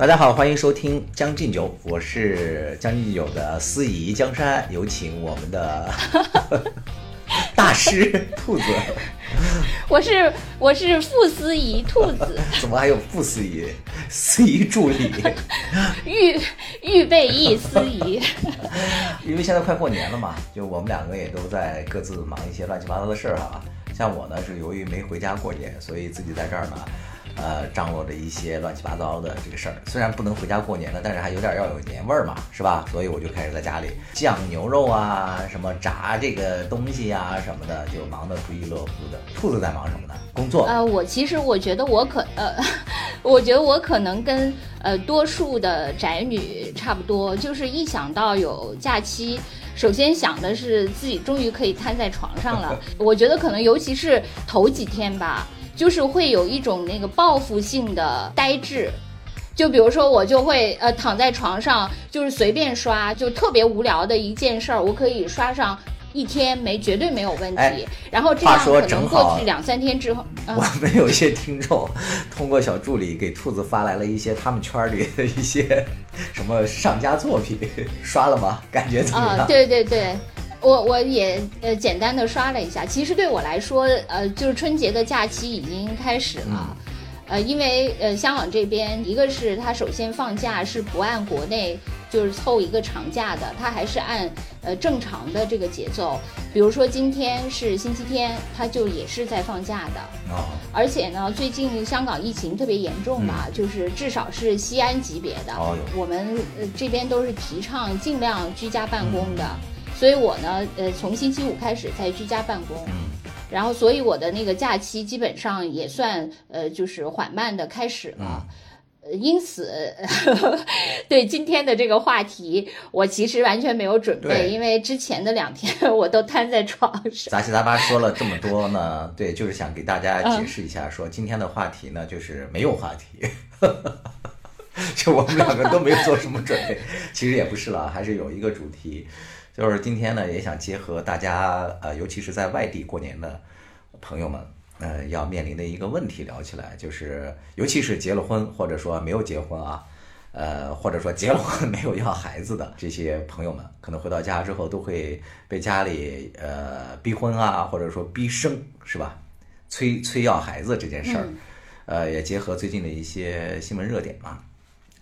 大家好，欢迎收听《将进酒》，我是将进酒的司仪江山，有请我们的 大师兔子。我是我是副司仪兔子，怎么还有副司仪？司仪助理，预预备役司仪。因为现在快过年了嘛，就我们两个也都在各自忙一些乱七八糟的事儿哈。像我呢，是由于没回家过年，所以自己在这儿呢。呃，张罗着一些乱七八糟的这个事儿，虽然不能回家过年了，但是还有点要有年味儿嘛，是吧？所以我就开始在家里酱牛肉啊，什么炸这个东西呀什么的，就忙得不亦乐乎的。兔子在忙什么呢？工作。呃，我其实我觉得我可呃，我觉得我可能跟呃多数的宅女差不多，就是一想到有假期，首先想的是自己终于可以瘫在床上了。我觉得可能尤其是头几天吧。就是会有一种那个报复性的呆滞，就比如说我就会呃躺在床上，就是随便刷，就特别无聊的一件事儿，我可以刷上一天没绝对没有问题。然后这样可能过去两三天之后，我们有一些听众通过小助理给兔子发来了一些他们圈里的一些什么上佳作品，刷了吗？感觉怎么样？啊，对对对。我我也呃简单的刷了一下，其实对我来说，呃，就是春节的假期已经开始了，呃，因为呃香港这边一个是它首先放假是不按国内就是凑一个长假的，它还是按呃正常的这个节奏，比如说今天是星期天，它就也是在放假的，哦，而且呢，最近香港疫情特别严重嘛，就是至少是西安级别的，我们呃这边都是提倡尽量居家办公的。所以我呢，呃，从星期五开始在居家办公，然后所以我的那个假期基本上也算呃，就是缓慢的开始了。呃，因此，对今天的这个话题，我其实完全没有准备，因为之前的两天我都瘫在床上。杂七杂八说了这么多呢，对，就是想给大家解释一下，说今天的话题呢，就是没有话题，就我们两个都没有做什么准备，其实也不是了，还是有一个主题。就是今天呢，也想结合大家呃，尤其是在外地过年的朋友们，呃，要面临的一个问题聊起来，就是尤其是结了婚或者说没有结婚啊，呃，或者说结了婚没有要孩子的这些朋友们，可能回到家之后都会被家里呃逼婚啊，或者说逼生是吧？催催要孩子这件事儿，呃，也结合最近的一些新闻热点嘛。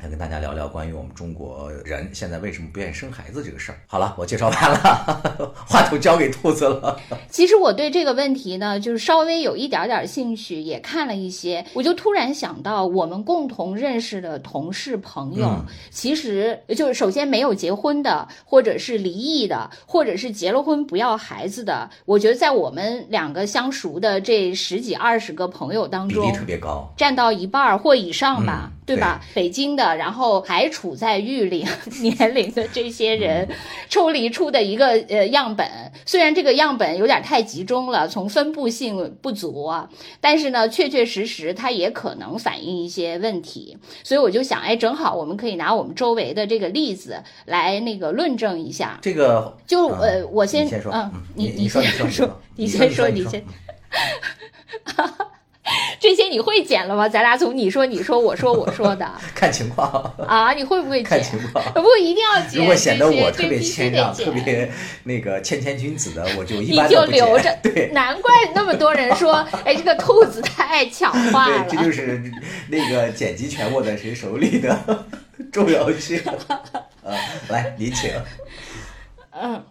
来跟大家聊聊关于我们中国人现在为什么不愿意生孩子这个事儿。好了，我介绍完了，话筒交给兔子了。其实我对这个问题呢，就是稍微有一点点兴趣，也看了一些，我就突然想到，我们共同认识的同事朋友，其实就是首先没有结婚的，或者是离异的，或者是结了婚不要孩子的。我觉得在我们两个相熟的这十几二十个朋友当中，比例特别高，占到一半或以上吧，对吧？北京的。然后还处在育龄 年龄的这些人，抽离出的一个呃样本，虽然这个样本有点太集中了，从分布性不足啊，但是呢，确确实实它也可能反映一些问题。所以我就想，哎，正好我们可以拿我们周围的这个例子来那个论证一下。这个就呃，我先嗯，你你先说，你先说，你先。这些你会剪了吗？咱俩从你说你说我说我说的，看情况啊，你会不会看情况？不一定要剪。如果显得我特别谦让、特别那个谦谦君子的，我就一般就留着。对，难怪那么多人说，哎，这个兔子太爱抢话了。这就是那个剪辑权握在谁手里的重要性。呃，来，你请。嗯。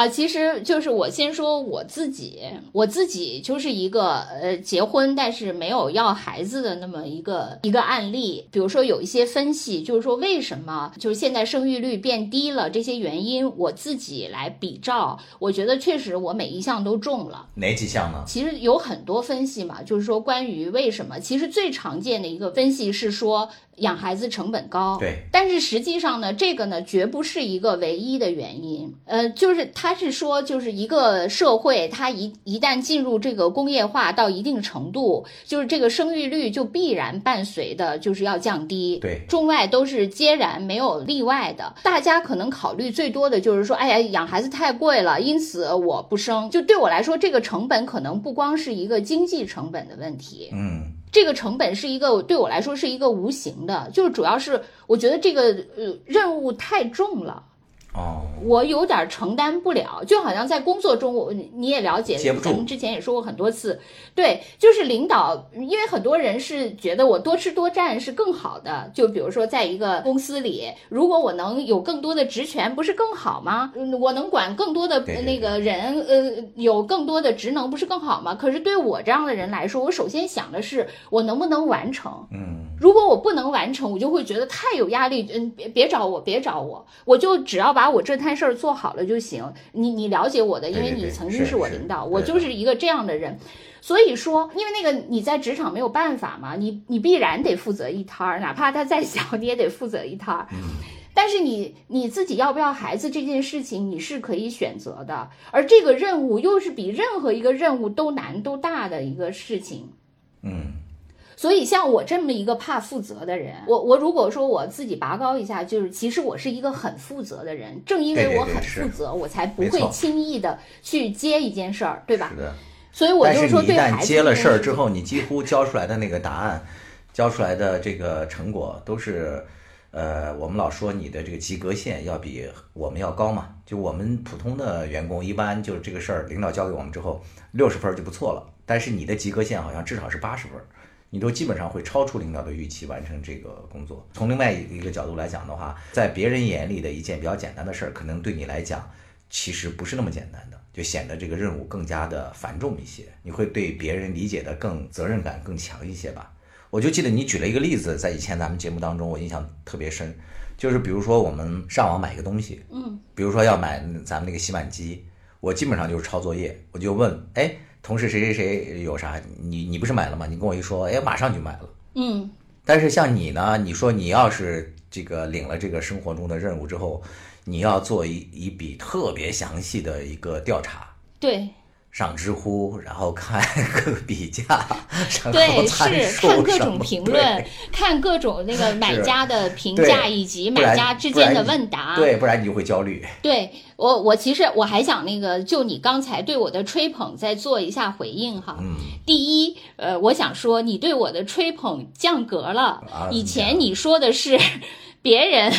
啊，其实就是我先说我自己，我自己就是一个呃结婚但是没有要孩子的那么一个一个案例。比如说有一些分析，就是说为什么就是现在生育率变低了这些原因，我自己来比照，我觉得确实我每一项都中了。哪几项呢？其实有很多分析嘛，就是说关于为什么，其实最常见的一个分析是说。养孩子成本高，对，但是实际上呢，这个呢绝不是一个唯一的原因。呃，就是他是说，就是一个社会，它一一旦进入这个工业化到一定程度，就是这个生育率就必然伴随的就是要降低。对，中外都是皆然，没有例外的。大家可能考虑最多的就是说，哎呀，养孩子太贵了，因此我不生。就对我来说，这个成本可能不光是一个经济成本的问题。嗯。这个成本是一个对我来说是一个无形的，就是主要是我觉得这个呃任务太重了。哦，我有点承担不了，就好像在工作中，我你也了解，咱们之前也说过很多次，对，就是领导，因为很多人是觉得我多吃多占是更好的，就比如说在一个公司里，如果我能有更多的职权，不是更好吗？我能管更多的那个人，呃，有更多的职能，不是更好吗？可是对我这样的人来说，我首先想的是我能不能完成，嗯，如果我不能完成，我就会觉得太有压力，嗯，别别找我，别找我，我就只要把。我这摊事儿做好了就行。你你了解我的，因为你曾经是我领导，我就是一个这样的人。所以说，因为那个你在职场没有办法嘛，你你必然得负责一摊儿，哪怕他再小，你也得负责一摊儿。但是你你自己要不要孩子这件事情，你是可以选择的。而这个任务又是比任何一个任务都难都大的一个事情。嗯。所以，像我这么一个怕负责的人，我我如果说我自己拔高一下，就是其实我是一个很负责的人。正因为我很负责，我才不会轻易的去接一件事儿，对吧？是的。所以我就说，对孩子接了事儿之后，你几乎交出来的那个答案，交出来的这个成果都是，呃，我们老说你的这个及格线要比我们要高嘛。就我们普通的员工，一般就是这个事儿，领导交给我们之后，六十分就不错了。但是你的及格线好像至少是八十分。你都基本上会超出领导的预期完成这个工作。从另外一个角度来讲的话，在别人眼里的一件比较简单的事儿，可能对你来讲其实不是那么简单的，就显得这个任务更加的繁重一些。你会对别人理解的更责任感更强一些吧？我就记得你举了一个例子，在以前咱们节目当中，我印象特别深，就是比如说我们上网买一个东西，嗯，比如说要买咱们那个洗碗机，我基本上就是抄作业，我就问，哎。同事谁谁谁有啥？你你不是买了吗？你跟我一说，哎，马上就买了。嗯。但是像你呢？你说你要是这个领了这个生活中的任务之后，你要做一一笔特别详细的一个调查。对。上知乎，然后看 各个比价，对，是看各种评论，看各种那个买家的评价以及买家之间的问答，对，不然你就会焦虑。对我，我其实我还想那个，就你刚才对我的吹捧再做一下回应哈。嗯。第一，呃，我想说你对我的吹捧降格了，以前你说的是 别人。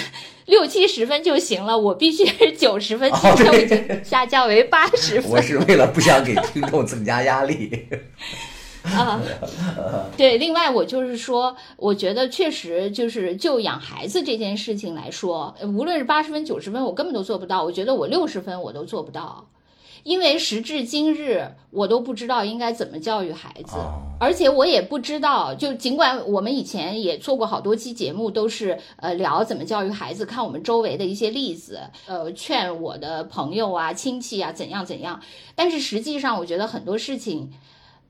六七十分就行了，我必须是九十分，今天我已经下降为八十分。我是为了不想给听众增加压力。啊，对，另外我就是说，我觉得确实就是就养孩子这件事情来说，无论是八十分、九十分，我根本都做不到。我觉得我六十分我都做不到。因为时至今日，我都不知道应该怎么教育孩子，而且我也不知道，就尽管我们以前也做过好多期节目，都是呃聊怎么教育孩子，看我们周围的一些例子，呃劝我的朋友啊、亲戚啊怎样怎样。但是实际上，我觉得很多事情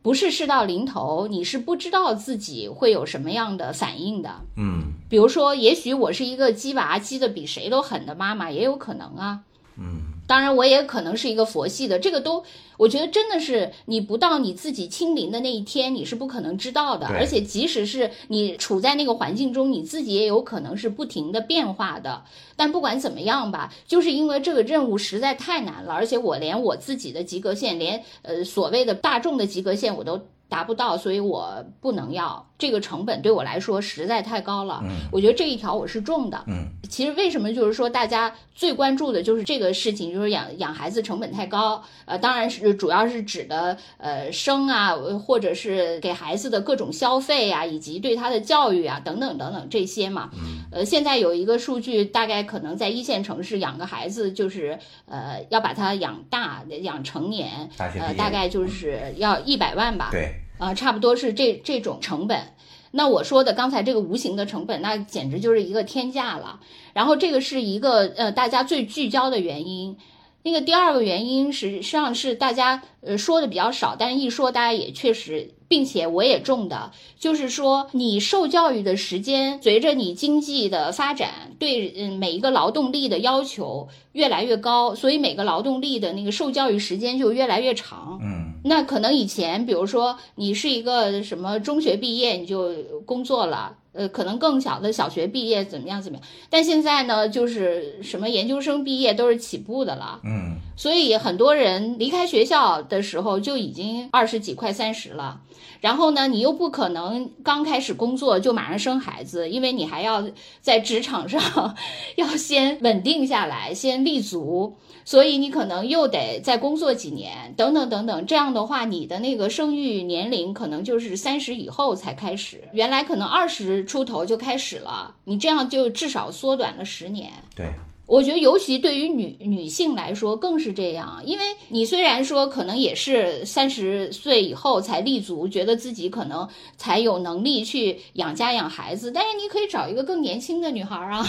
不是事到临头，你是不知道自己会有什么样的反应的。嗯，比如说，也许我是一个鸡娃鸡的比谁都狠的妈妈，也有可能啊。嗯。当然，我也可能是一个佛系的，这个都，我觉得真的是你不到你自己清零的那一天，你是不可能知道的。而且，即使是你处在那个环境中，你自己也有可能是不停的变化的。但不管怎么样吧，就是因为这个任务实在太难了，而且我连我自己的及格线，连呃所谓的大众的及格线我都达不到，所以我不能要。这个成本对我来说实在太高了，嗯，我觉得这一条我是中的，嗯，其实为什么就是说大家最关注的就是这个事情，就是养养孩子成本太高，呃，当然是主要是指的呃生啊，或者是给孩子的各种消费啊，以及对他的教育啊等等等等这些嘛，嗯，呃，现在有一个数据，大概可能在一线城市养个孩子就是呃要把他养大养成年，呃，大概就是要一百万吧，对。啊，差不多是这这种成本。那我说的刚才这个无形的成本，那简直就是一个天价了。然后这个是一个呃大家最聚焦的原因。那个第二个原因实际上是大家呃说的比较少，但是一说大家也确实。并且我也中的，就是说你受教育的时间随着你经济的发展，对嗯每一个劳动力的要求越来越高，所以每个劳动力的那个受教育时间就越来越长。嗯，那可能以前，比如说你是一个什么中学毕业，你就工作了。呃，可能更小的小学毕业怎么样怎么样？但现在呢，就是什么研究生毕业都是起步的了。嗯，所以很多人离开学校的时候就已经二十几快三十了。然后呢，你又不可能刚开始工作就马上生孩子，因为你还要在职场上 要先稳定下来，先立足。所以你可能又得再工作几年，等等等等。这样的话，你的那个生育年龄可能就是三十以后才开始，原来可能二十出头就开始了。你这样就至少缩短了十年。对，我觉得尤其对于女女性来说更是这样，因为你虽然说可能也是三十岁以后才立足，觉得自己可能才有能力去养家养孩子，但是你可以找一个更年轻的女孩啊。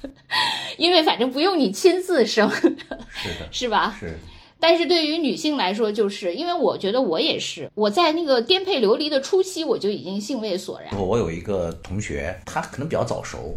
因为反正不用你亲自生，是的，是吧？是。但是对于女性来说，就是因为我觉得我也是，我在那个颠沛流离的初期，我就已经兴味索然。我有一个同学，他可能比较早熟，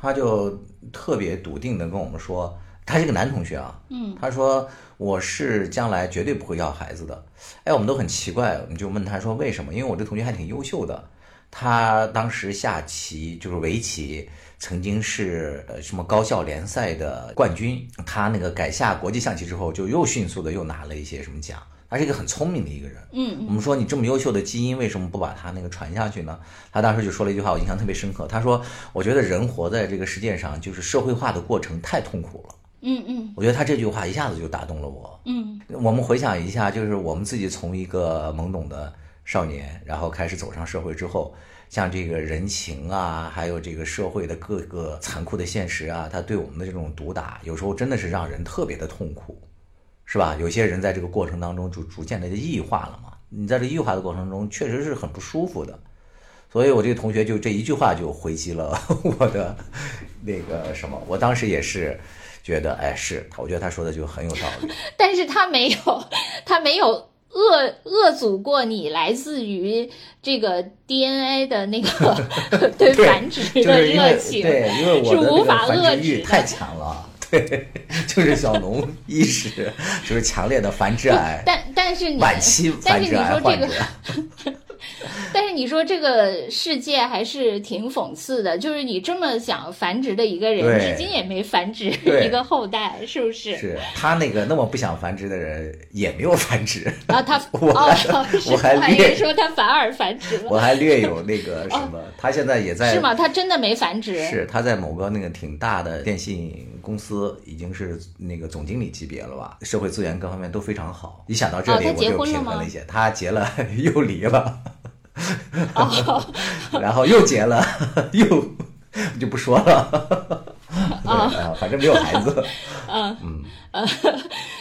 他就特别笃定的跟我们说，他是个男同学啊，嗯，他说我是将来绝对不会要孩子的。哎，我们都很奇怪，我们就问他说为什么？因为我这同学还挺优秀的，他当时下棋就是围棋。曾经是呃什么高校联赛的冠军，他那个改下国际象棋之后，就又迅速的又拿了一些什么奖。他是一个很聪明的一个人。嗯，我们说你这么优秀的基因，为什么不把他那个传下去呢？他当时就说了一句话，我印象特别深刻。他说：“我觉得人活在这个世界上，就是社会化的过程太痛苦了。”嗯嗯，我觉得他这句话一下子就打动了我。嗯，我们回想一下，就是我们自己从一个懵懂的少年，然后开始走上社会之后。像这个人情啊，还有这个社会的各个残酷的现实啊，他对我们的这种毒打，有时候真的是让人特别的痛苦，是吧？有些人在这个过程当中就逐渐的异化了嘛。你在这异化的过程中，确实是很不舒服的。所以我这个同学就这一句话就回击了 我的那个什么，我当时也是觉得，哎，是，我觉得他说的就很有道理。但是他没有，他没有。恶恶阻过你来自于这个 DNA 的那个 对繁殖的热情，对，因为我的繁殖欲太强了，对，就是小农意识，就是强烈的繁殖癌，但但是晚期繁殖癌患者。但是你说这个世界还是挺讽刺的，就是你这么想繁殖的一个人，至今也没繁殖一个后代，是不是？是他那个那么不想繁殖的人也没有繁殖啊，他我 我还略说他反而繁殖了，我还略有那个什么，他现在也在是吗？他真的没繁殖？是他在某个那个挺大的电信公司，已经是那个总经理级别了吧？社会资源各方面都非常好。一想到这里，我就平衡了一些。他结了 又离了。然后又结了，又就不说了。啊，反正没有孩子。嗯嗯呃，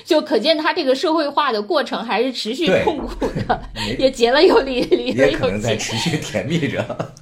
就可见他这个社会化的过程还是持续痛苦的，也结了又离，离了又结。也可能在持续甜蜜着，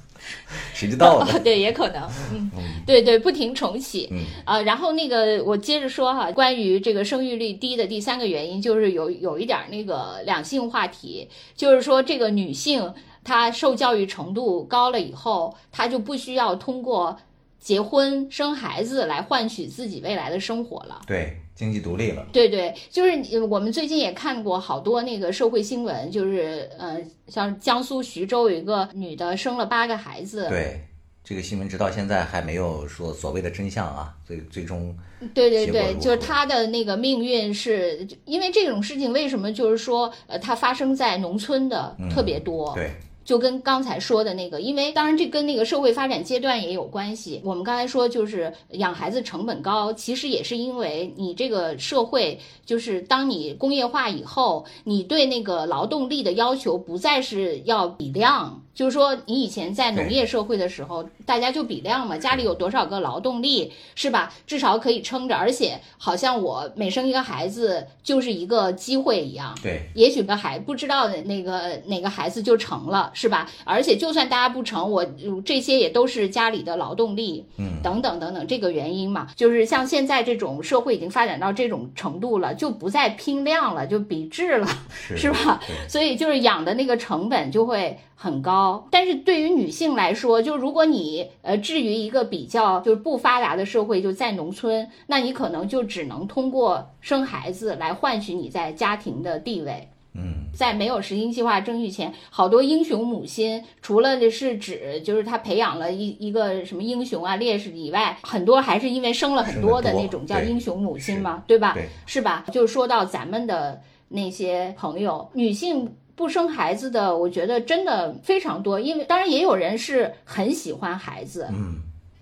谁知道呢？对，也可能。嗯，对对，不停重启。嗯啊，然后那个我接着说哈，关于这个生育率低的第三个原因，就是有有一点那个两性话题，就是说这个女性。他受教育程度高了以后，他就不需要通过结婚生孩子来换取自己未来的生活了。对，经济独立了。对对，就是我们最近也看过好多那个社会新闻，就是呃，像江苏徐州有一个女的生了八个孩子。对，这个新闻直到现在还没有说所谓的真相啊，最最终。对对对，就是她的那个命运是因为这种事情，为什么就是说呃，它发生在农村的特别多。对。就跟刚才说的那个，因为当然这跟那个社会发展阶段也有关系。我们刚才说就是养孩子成本高，其实也是因为你这个社会，就是当你工业化以后，你对那个劳动力的要求不再是要比量。就是说，你以前在农业社会的时候，大家就比量嘛，家里有多少个劳动力，是吧？至少可以撑着，而且好像我每生一个孩子就是一个机会一样。对，也许个孩不知道那个哪个孩子就成了，是吧？而且就算大家不成，我这些也都是家里的劳动力，嗯，等等等等，这个原因嘛，就是像现在这种社会已经发展到这种程度了，就不再拼量了，就比质了，是吧？所以就是养的那个成本就会。很高，但是对于女性来说，就如果你呃置于一个比较就是不发达的社会，就在农村，那你可能就只能通过生孩子来换取你在家庭的地位。嗯，在没有实行计划生育前，好多英雄母亲，除了是指就是他培养了一一个什么英雄啊烈士以外，很多还是因为生了很多的那种叫英雄母亲嘛，对吧？对，是吧？就是说到咱们的那些朋友，女性不生孩子的，我觉得真的非常多。因为当然也有人是很喜欢孩子，嗯，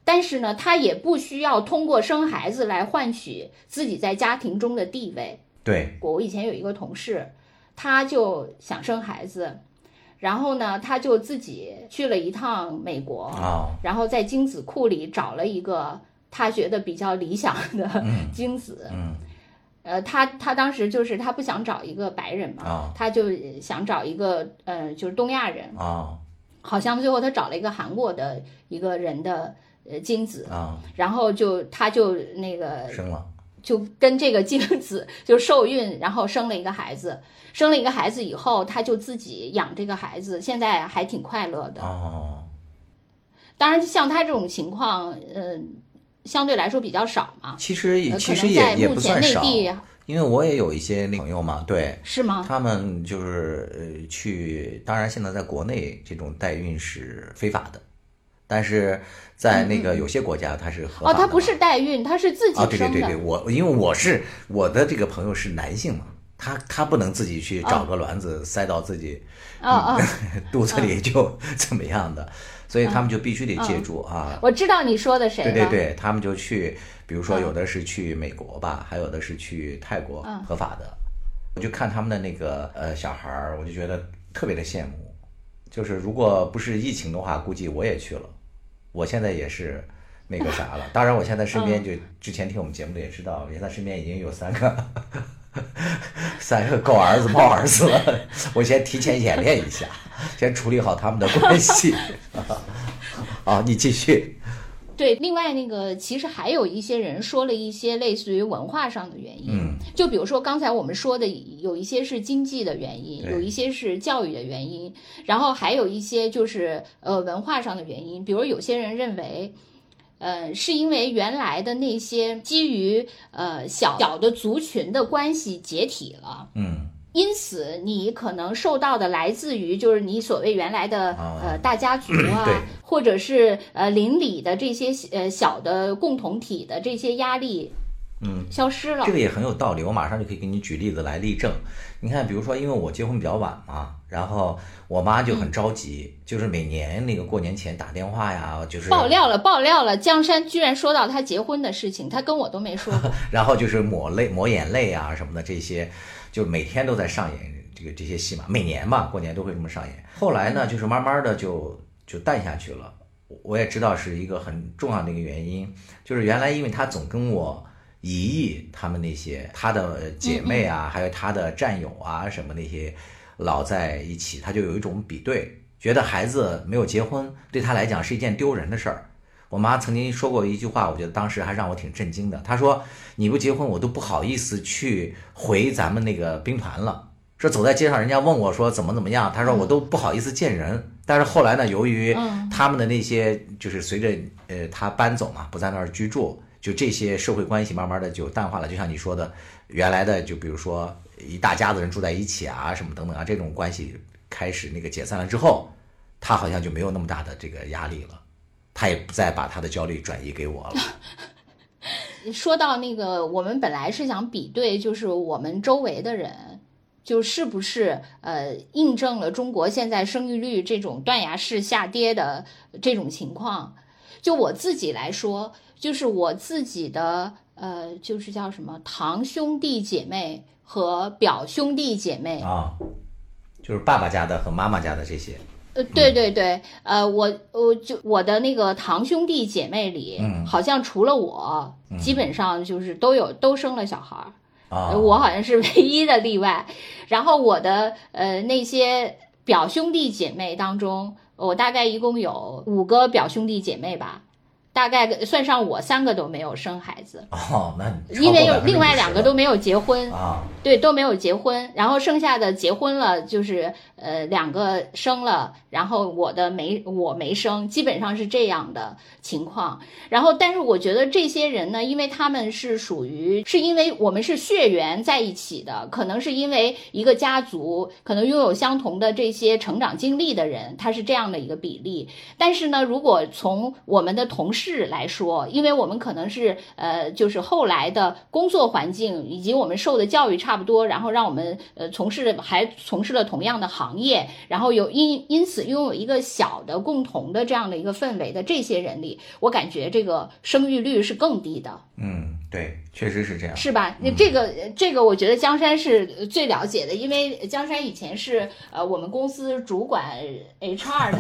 但是呢，他也不需要通过生孩子来换取自己在家庭中的地位。对，我以前有一个同事，他就想生孩子，然后呢，他就自己去了一趟美国，啊，然后在精子库里找了一个他觉得比较理想的精子。嗯呃，他他当时就是他不想找一个白人嘛，啊他就想找一个呃就是东亚人，啊。好像最后他找了一个韩国的一个人的呃精子，啊，然后就他就那个生了，就跟这个精子就受孕，然后生了一个孩子，生了一个孩子以后，他就自己养这个孩子，现在还挺快乐的。哦，当然，像他这种情况，嗯、相对来说比较少嘛。其实也呃其实也也不算少，因为我也有一些朋友嘛，对，是吗？他们就是呃去，当然现在在国内这种代孕是非法的，但是在那个有些国家它是合法哦，的哦。他不是代孕，他是自己哦，对对。对对，我因为我是我的这个朋友是男性嘛，他他不能自己去找个卵子塞到自己哦哦，肚子里就 怎么样的，所以他们就必须得借助啊。我知道你说的谁。对对对，他们就去，比如说有的是去美国吧，还有的是去泰国嗯合法的。我就看他们的那个呃小孩儿，我就觉得特别的羡慕。就是如果不是疫情的话，估计我也去了。我现在也是那个啥了。当然，我现在身边就之前听我们节目的也知道，现在身边已经有三个 三个狗儿子、猫儿子了。我先提前演练一下，先处理好他们的关系。好，你继续。对，另外那个其实还有一些人说了一些类似于文化上的原因，嗯就比如说刚才我们说的，有一些是经济的原因，有一些是教育的原因，然后还有一些就是呃文化上的原因，比如有些人认为。呃，是因为原来的那些基于呃小小的族群的关系解体了，嗯因此你可能受到的来自于就是你所谓原来的、啊呃大家族啊，或者是呃邻里的这些呃小的共同体的这些压力嗯，消失了这。个也很有道理，我马上就可以给你举例子来例证。你看，比如说，因为我结婚比较晚嘛，然后我妈就很着急，就是每年那个过年前打电话呀，就是爆料了，爆料了！江山居然说到他结婚的事情，他跟我都没说过。然后就是抹泪、抹眼泪啊什么的，这些就每天都在上演这个这些戏嘛，每年嘛，过年都会这么上演。后来呢，就是慢慢的就就淡下去了。我也知道是一个很重要的一个原因，就是原来因为他总跟我姨姨他们那些他的姐妹啊，还有他的战友啊什么那些老在一起，他就有一种比对，觉得孩子没有结婚对他来讲是一件丢人的事儿。我妈曾经说过一句话，我觉得当时还让我挺震惊的。她说：“你不结婚，我都不好意思去回咱们那个兵团了。说走在街上，人家问我说怎么怎么样，她说我都不好意思见人。但是后来呢，由于嗯他们的那些就是随着呃他搬走嘛，不在那儿居住，就这些社会关系慢慢的就淡化了。就像你说的，原来的就比如说一大家子人住在一起啊，什么等等啊，这种关系开始那个解散了之后，他好像就没有那么大的这个压力了。”他也不再把他的焦虑转移给我了。说到那个，我们本来是想比对，就是我们周围的人，就是不是呃印证了中国现在生育率这种断崖式下跌的这种情况。就我自己来说，就是我自己的呃，就是叫什么堂兄弟姐妹和表兄弟姐妹，啊，就是爸爸家的和妈妈家的这些。呃，对对对，呃，我我就我的那个堂兄弟姐妹里，嗯好像除了我，基本上就是都有都生了小孩儿。我好像是唯一的例外。然后我的呃那些表兄弟姐妹当中，我大概一共有五个表兄弟姐妹吧，大概算上我三个都没有生孩子。哦，那因为有另外两个都没有结婚啊，对，都没有结婚，然后剩下的结婚了，就是呃两个生了，然后我的没我没生，基本上是这样的情况。然后，但是我觉得这些人呢，因为他们是属于是因为我们是血缘在一起的，可能是因为一个家族可能拥有相同的这些成长经历的人，他是这样的一个比例。但是呢，如果从我们的同事来说，因为我们可能是呃就是后来的工作环境以及我们受的教育差不多，然后让我们呃从事还从事了同样的行业，然后有因因此拥有一个小的共同的这样的一个氛围的这些人里，我感觉这个生育率是更低的。嗯，对，确实是这样，是吧？那这个这个，我觉得江山是最了解的，因为江山以前是呃我们公司主管 HR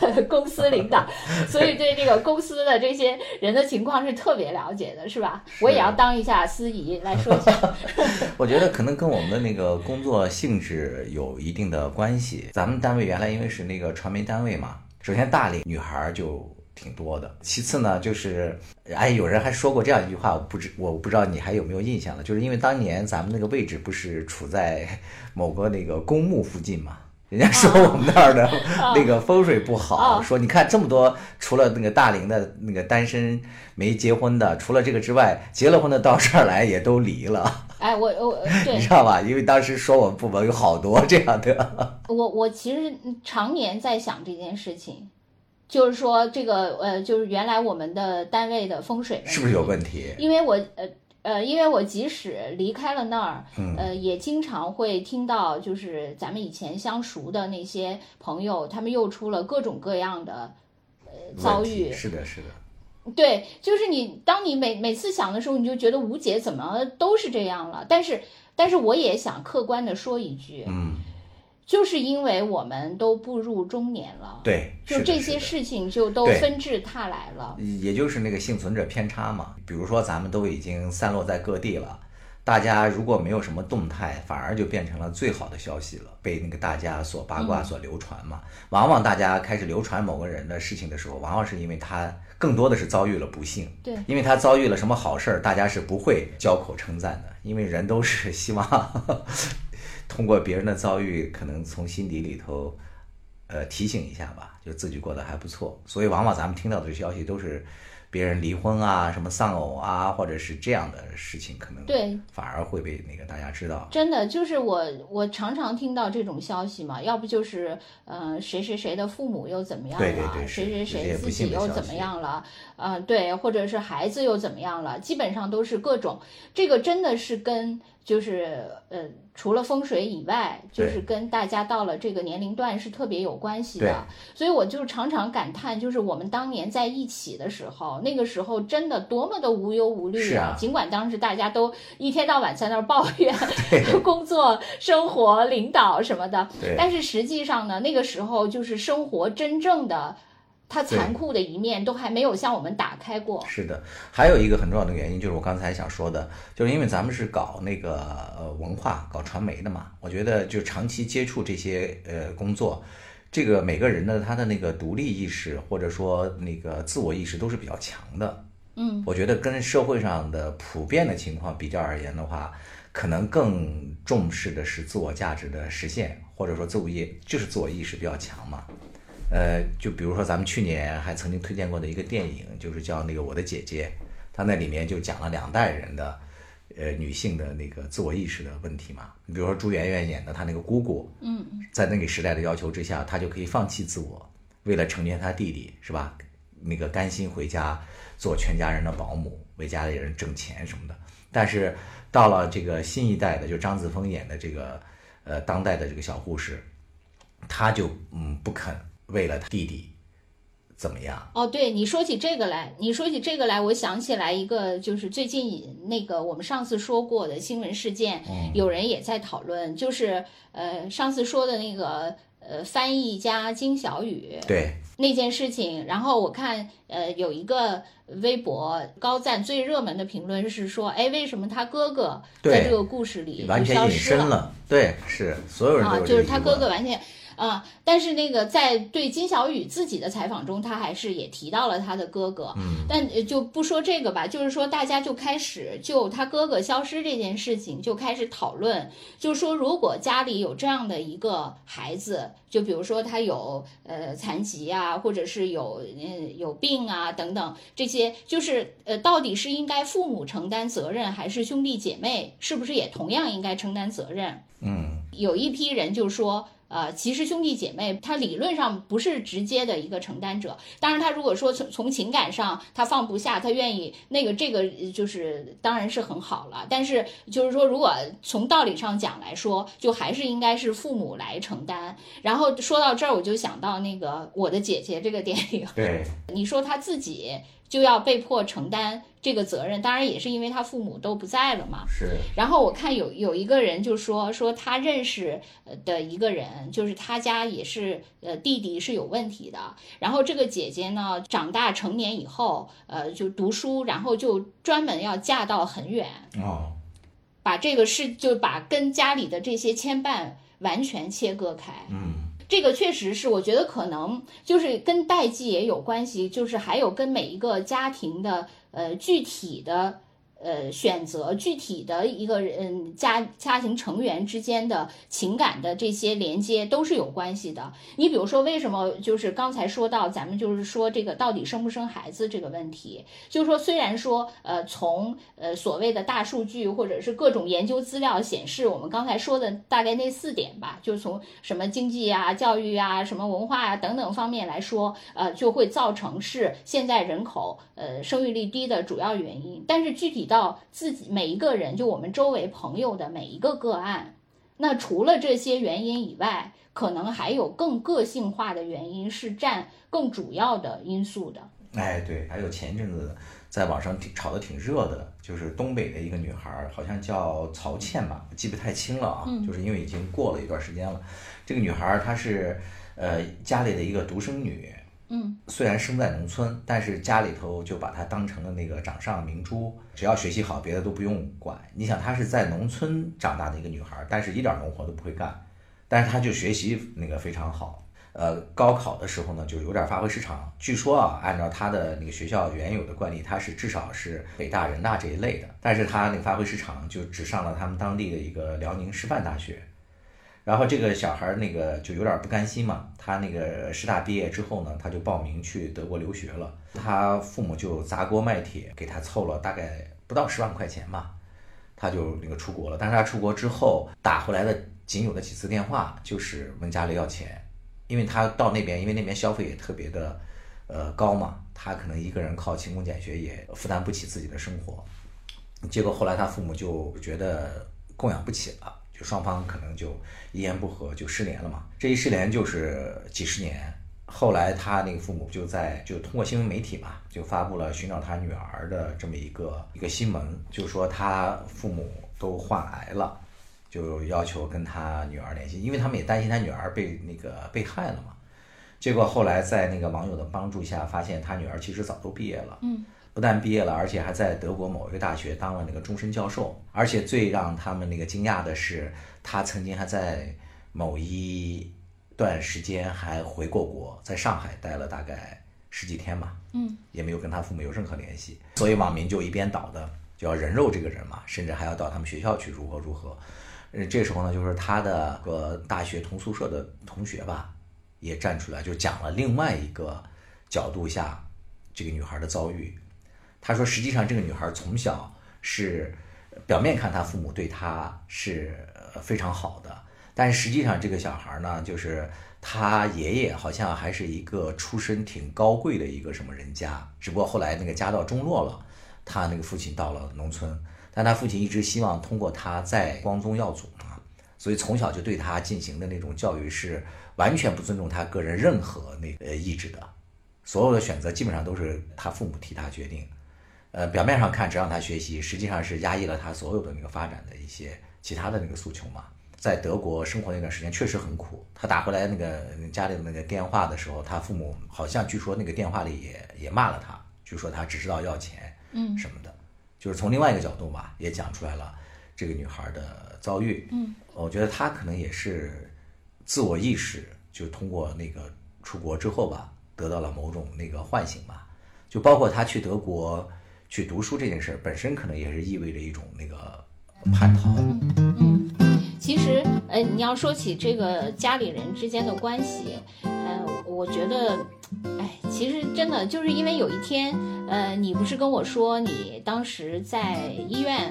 的 公司领导，所以对这个公司的这些人的情况是特别了解的，是吧？我也要当一下司仪来说一下。我觉得可能跟我们的那个工作性质有一定的关系。咱们单位原来因为是那个传媒单位嘛，首先大龄女孩就。挺多的。其次呢，就是哎，有人还说过这样一句话，我不知我不知道你还有没有印象了，就是因为当年咱们那个位置不是处在 某个那个公墓附近嘛，人家说我们那儿的 那个风水不好，说你看这么多，除了那个大龄的那个单身没结婚的，除了这个之外，结了婚的到这儿来也都离了。哎，我我 你知道吧？因为当时说我们部门有好多这样的。我我其实常年在想这件事情。就是说，这个呃，就是原来我们的单位的风水是不是有问题？因为我呃呃，因为我即使离开了那儿，呃，也经常会听到，就是咱们以前相熟的那些朋友，他们又出了各种各样的呃遭遇。是的，是的。对，就是你，当你每每次想的时候，你就觉得吴姐怎么都是这样了。但是，但是我也想客观的说一句，嗯。就是因为我们都步入中年了，对，就这些事情就都纷至沓来了。也就是那个幸存者偏差嘛。比如说，咱们都已经散落在各地了，大家如果没有什么动态，反而就变成了最好的消息了，被那个大家所八卦、所流传嘛。往往大家开始流传某个人的事情的时候，往往是因为他更多的是遭遇了不幸，对，因为他遭遇了什么好事儿，大家是不会交口称赞的，因为人都是希望。通过别人的遭遇，可能从心底里头，呃，提醒一下吧，就自己过得还不错。所以往往咱们听到的消息都是别人离婚啊、什么丧偶啊，或者是这样的事情，可能对反而会被那个大家知道。真的，就是我我常常听到这种消息嘛，要不就是呃谁谁谁的父母又怎么样了，谁谁谁自己又怎么样了，呃对，或者是孩子又怎么样了，基本上都是各种。这个真的是跟。就是呃，除了风水以外，就是跟大家到了这个年龄段是特别有关系的。所以我就常常感叹，就是我们当年在一起的时候，那个时候真的多么的无忧无虑啊！尽管当时大家都一天到晚在那儿抱怨工作、生活、领导什么的，但是实际上呢，那个时候就是生活真正的。它残酷的一面都还没有向我们打开过。是的，还有一个很重要的原因就是我刚才想说的，就是因为咱们是搞那个呃文化、搞传媒的嘛，我觉得就长期接触这些呃工作，这个每个人的他的那个独立意识或者说那个自我意识都是比较强的。嗯，我觉得跟社会上的普遍的情况比较而言的话，可能更重视的是自我价值的实现，或者说自我意就是自我意识比较强嘛。呃，就比如说咱们去年还曾经推荐过的一个电影，就是叫那个《我的姐姐》，它那里面就讲了两代人的，呃，女性的那个自我意识的问题嘛。你比如说朱媛媛演的她那个姑姑，嗯，在那个时代的要求之下，她就可以放弃自我，为了成全她弟弟，是吧？那个甘心回家做全家人的保姆，为家里人挣钱什么的。但是到了这个新一代的，就张子枫演的这个，呃，当代的这个小护士，她就嗯不肯。为了他弟弟怎么样？哦，对你说起这个来，你说起这个来，我想起来一个，就是最近那个我们上次说过的新闻事件，有人也在讨论，就是呃上次说的那个呃翻译家金小雨对那件事情，然后我看呃有一个微博高赞最热门的评论是说，哎，为什么他哥哥在这个故事里完全隐身了？对，是所有人都就是他哥哥完全。啊，但是那个在对金小雨自己的采访中，他还是也提到了他的哥哥。嗯，但就不说这个吧，就是说大家就开始就他哥哥消失这件事情就开始讨论，就是说如果家里有这样的一个孩子，就比如说他有呃残疾啊，或者是有嗯有病啊等等这些，就是呃到底是应该父母承担责任，还是兄弟姐妹是不是也同样应该承担责任？嗯，有一批人就说。呃，其实兄弟姐妹他理论上不是直接的一个承担者，当然他如果说从从情感上他放不下，他愿意那个这个就是当然是很好了，但是就是说如果从道理上讲来说，就还是应该是父母来承担。然后说到这儿，我就想到那个我的姐姐这个电影，对，你说他自己。就要被迫承担这个责任，当然也是因为他父母都不在了嘛。是。然后我看有有一个人就说说他认识的一个人，就是他家也是呃弟弟是有问题的，然后这个姐姐呢长大成年以后，呃就读书，然后就专门要嫁到很远哦，把这个事就把跟家里的这些牵绊完全切割开。嗯。这个确实是，我觉得可能就是跟代际也有关系，就是还有跟每一个家庭的呃具体的。呃，选择具体的一个人家家庭成员之间的情感的这些连接都是有关系的。你比如说，为什么就是刚才说到咱们就是说这个到底生不生孩子这个问题，就是说虽然说呃从呃所谓的大数据或者是各种研究资料显示，我们刚才说的大概那四点吧，就从什么经济啊、教育啊、什么文化啊等等方面来说，呃就会造成是现在人口呃生育率低的主要原因。但是具体到自己每一个人，就我们周围朋友的每一个个案，那除了这些原因以外，可能还有更个性化的原因是占更主要的因素的。哎，对，还有前一阵子在网上挺炒的挺热的，就是东北的一个女孩，好像叫曹倩吧，记不太清了啊，就是因为已经过了一段时间了。这个女孩她是呃家里的一个独生女。嗯，虽然生在农村，但是家里头就把她当成了那个掌上明珠，只要学习好，别的都不用管。你想，她是在农村长大的一个女孩，但是一点农活都不会干，但是她就学习那个非常好。呃，高考的时候呢，就有点发挥失常。据说啊，按照她的那个学校原有的惯例，她是至少是北大、人大这一类的，但是她那个发挥失常，就只上了他们当地的一个辽宁师范大学。然后这个小孩儿那个就有点不甘心嘛，他那个师大毕业之后呢，他就报名去德国留学了。他父母就砸锅卖铁给他凑了大概不到十万块钱吧，他就那个出国了。但是他出国之后打回来的仅有的几次电话就是问家里要钱，因为他到那边，因为那边消费也特别的呃高嘛，他可能一个人靠勤工俭学也负担不起自己的生活。结果后来他父母就觉得供养不起了。就双方可能就一言不合就失联了嘛，这一失联就是几十年。后来他那个父母就在就通过新闻媒体嘛，就发布了寻找他女儿的这么一个一个新闻，就说他父母都患癌了，就要求跟他女儿联系，因为他们也担心他女儿被那个被害了嘛。结果后来在那个网友的帮助下，发现他女儿其实早都毕业了。嗯。不但毕业了，而且还在德国某一个大学当了那个终身教授。而且最让他们那个惊讶的是，他曾经还在某一段时间还回过国，在上海待了大概十几天吧。嗯，也没有跟他父母有任何联系。所以网民就一边倒的就要人肉这个人嘛，甚至还要到他们学校去如何如何。呃，这时候呢，就是他的个大学同宿舍的同学吧，也站出来就讲了另外一个角度下这个女孩的遭遇。他说：“实际上，这个女孩从小是表面看，她父母对她是非常好的，但是实际上，这个小孩呢，就是他爷爷好像还是一个出身挺高贵的一个什么人家，只不过后来那个家道中落了，他那个父亲到了农村，但他父亲一直希望通过他在光宗耀祖嘛，所以从小就对他进行的那种教育是完全不尊重他个人任何那个意志的，所有的选择基本上都是他父母替他决定。”呃，表面上看只让他学习，实际上是压抑了他所有的那个发展的一些其他的那个诉求嘛。在德国生活那段时间确实很苦，他打回来那个家里的那个电话的时候，他父母好像据说那个电话里也也骂了他，就说他只知道要钱，嗯，什么的，就是从另外一个角度吧，也讲出来了这个女孩的遭遇。嗯，我觉得她可能也是自我意识就通过那个出国之后吧，得到了某种那个唤醒吧。就包括他去德国去读书这件事儿，本身可能也是意味着一种那个叛逃。嗯，其实呃，你要说起这个家里人之间的关系，呃，我觉得，哎，其实真的就是因为有一天，呃，你不是跟我说你当时在医院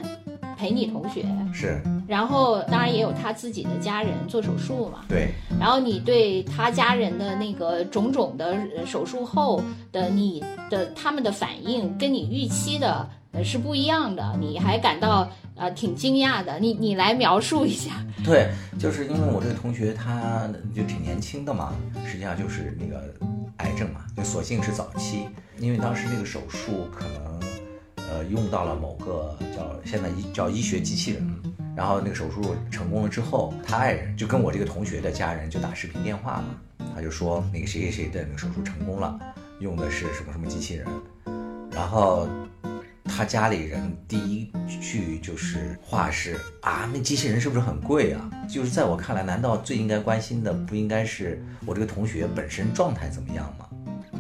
陪你同学，是，然后当然也有他自己的家人做手术嘛，对，然后你对他家人的那个种种的呃手术后的你的他们的反应跟你预期的呃是不一样的，你还感到呃挺惊讶的，你你来描述一下。对，就是因为我这个同学他就挺年轻的嘛，实际上就是那个癌症嘛，就所幸是早期，因为当时那个手术可能呃用到了某个叫现在医叫医学机器人，然后那个手术成功了之后，他爱人就跟我这个同学的家人就打视频电话嘛，他就说那个谁谁谁的那个手术成功了，用的是什么什么机器人，然后。他家里人第一句就是话是啊，那机器人是不是很贵啊？就是在我看来，难道最应该关心的不应该是我这个同学本身状态怎么样吗？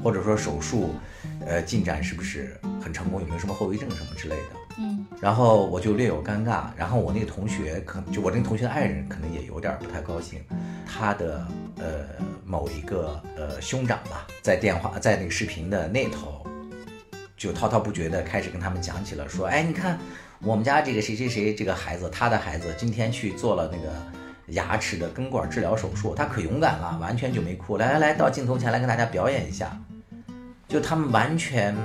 或者说手术，呃，进展是不是很成功？有没有什么后遗症什么之类的？嗯。然后我就略有尴尬。然后我那个同学可就我那个同学的爱人可能也有点不太高兴。他的呃某一个呃兄长吧，在电话在那个视频的那头。就滔滔不绝地开始跟他们讲起了，说，哎，你看我们家这个谁谁谁这个孩子，他的孩子今天去做了那个牙齿的根管治疗手术，他可勇敢了，完全就没哭。来来来到镜头前来跟大家表演一下，就他们完全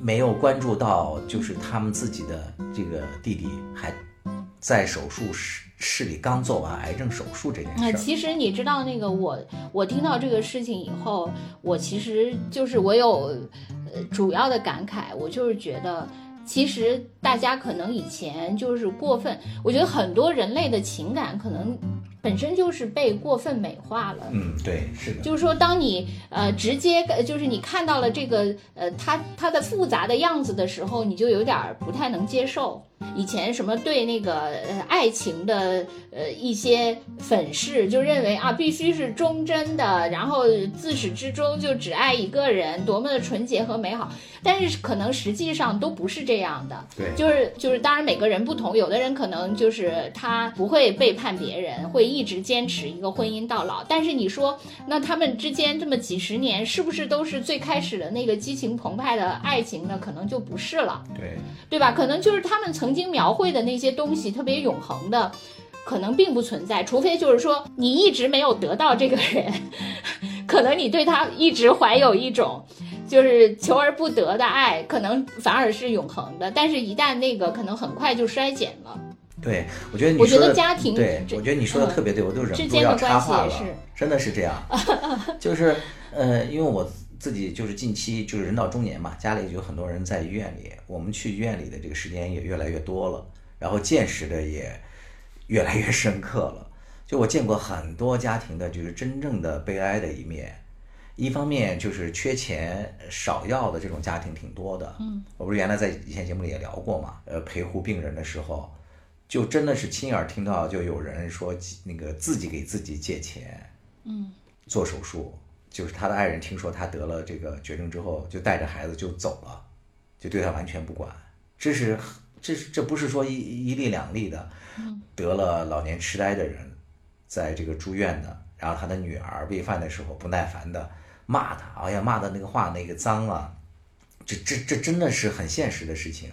没有关注到，就是他们自己的这个弟弟还在手术室室里刚做完癌症手术这件事。那其实你知道那个我我听到这个事情以后，我其实就是我有呃。主要的感慨，我就是觉得，其实大家可能以前就是过分，我觉得很多人类的情感可能本身就是被过分美化了。嗯，对，是的。就是说，当你呃直接就是你看到了这个呃它它的复杂的样子的时候，你就有点不太能接受。以前什么对那个呃爱情的呃一些粉饰，就认为啊必须是忠贞的，然后自始至终就只爱一个人，多么的纯洁和美好。但是可能实际上都不是这样的。对，就是就是，当然每个人不同，有的人可能就是他不会背叛别人，会一直坚持一个婚姻到老。但是你说，那他们之间这么几十年，是不是都是最开始的那个激情澎湃的爱情呢？可能就不是了。对，对吧？可能就是他们曾。曾经描绘的那些东西特别永恒的，可能并不存在，除非就是说你一直没有得到这个人，可能你对他一直怀有一种就是求而不得的爱，可能反而是永恒的。但是，一旦那个可能很快就衰减了。对，我觉得你我觉得家庭，对我觉得你说的特别对，我都忍不住要插话了，真的是这样，就是呃，因为我。自己就是近期就是人到中年嘛，家里有很多人在医院里，我们去医院里的这个时间也越来越多了，然后见识的也越来越深刻了。就我见过很多家庭的，就是真正的悲哀的一面。一方面就是缺钱少药的这种家庭挺多的，嗯，我不是原来在以前节目里也聊过嘛，呃，陪护病人的时候，就真的是亲耳听到就有人说那个自己给自己借钱，嗯，做手术。就是他的爱人听说他得了这个绝症之后，就带着孩子就走了，就对他完全不管。这是，这是这不是说一一例两例的，得了老年痴呆的人，在这个住院的，然后他的女儿喂饭的时候不耐烦的骂他，哎呀骂的那个话那个脏啊，这这这真的是很现实的事情。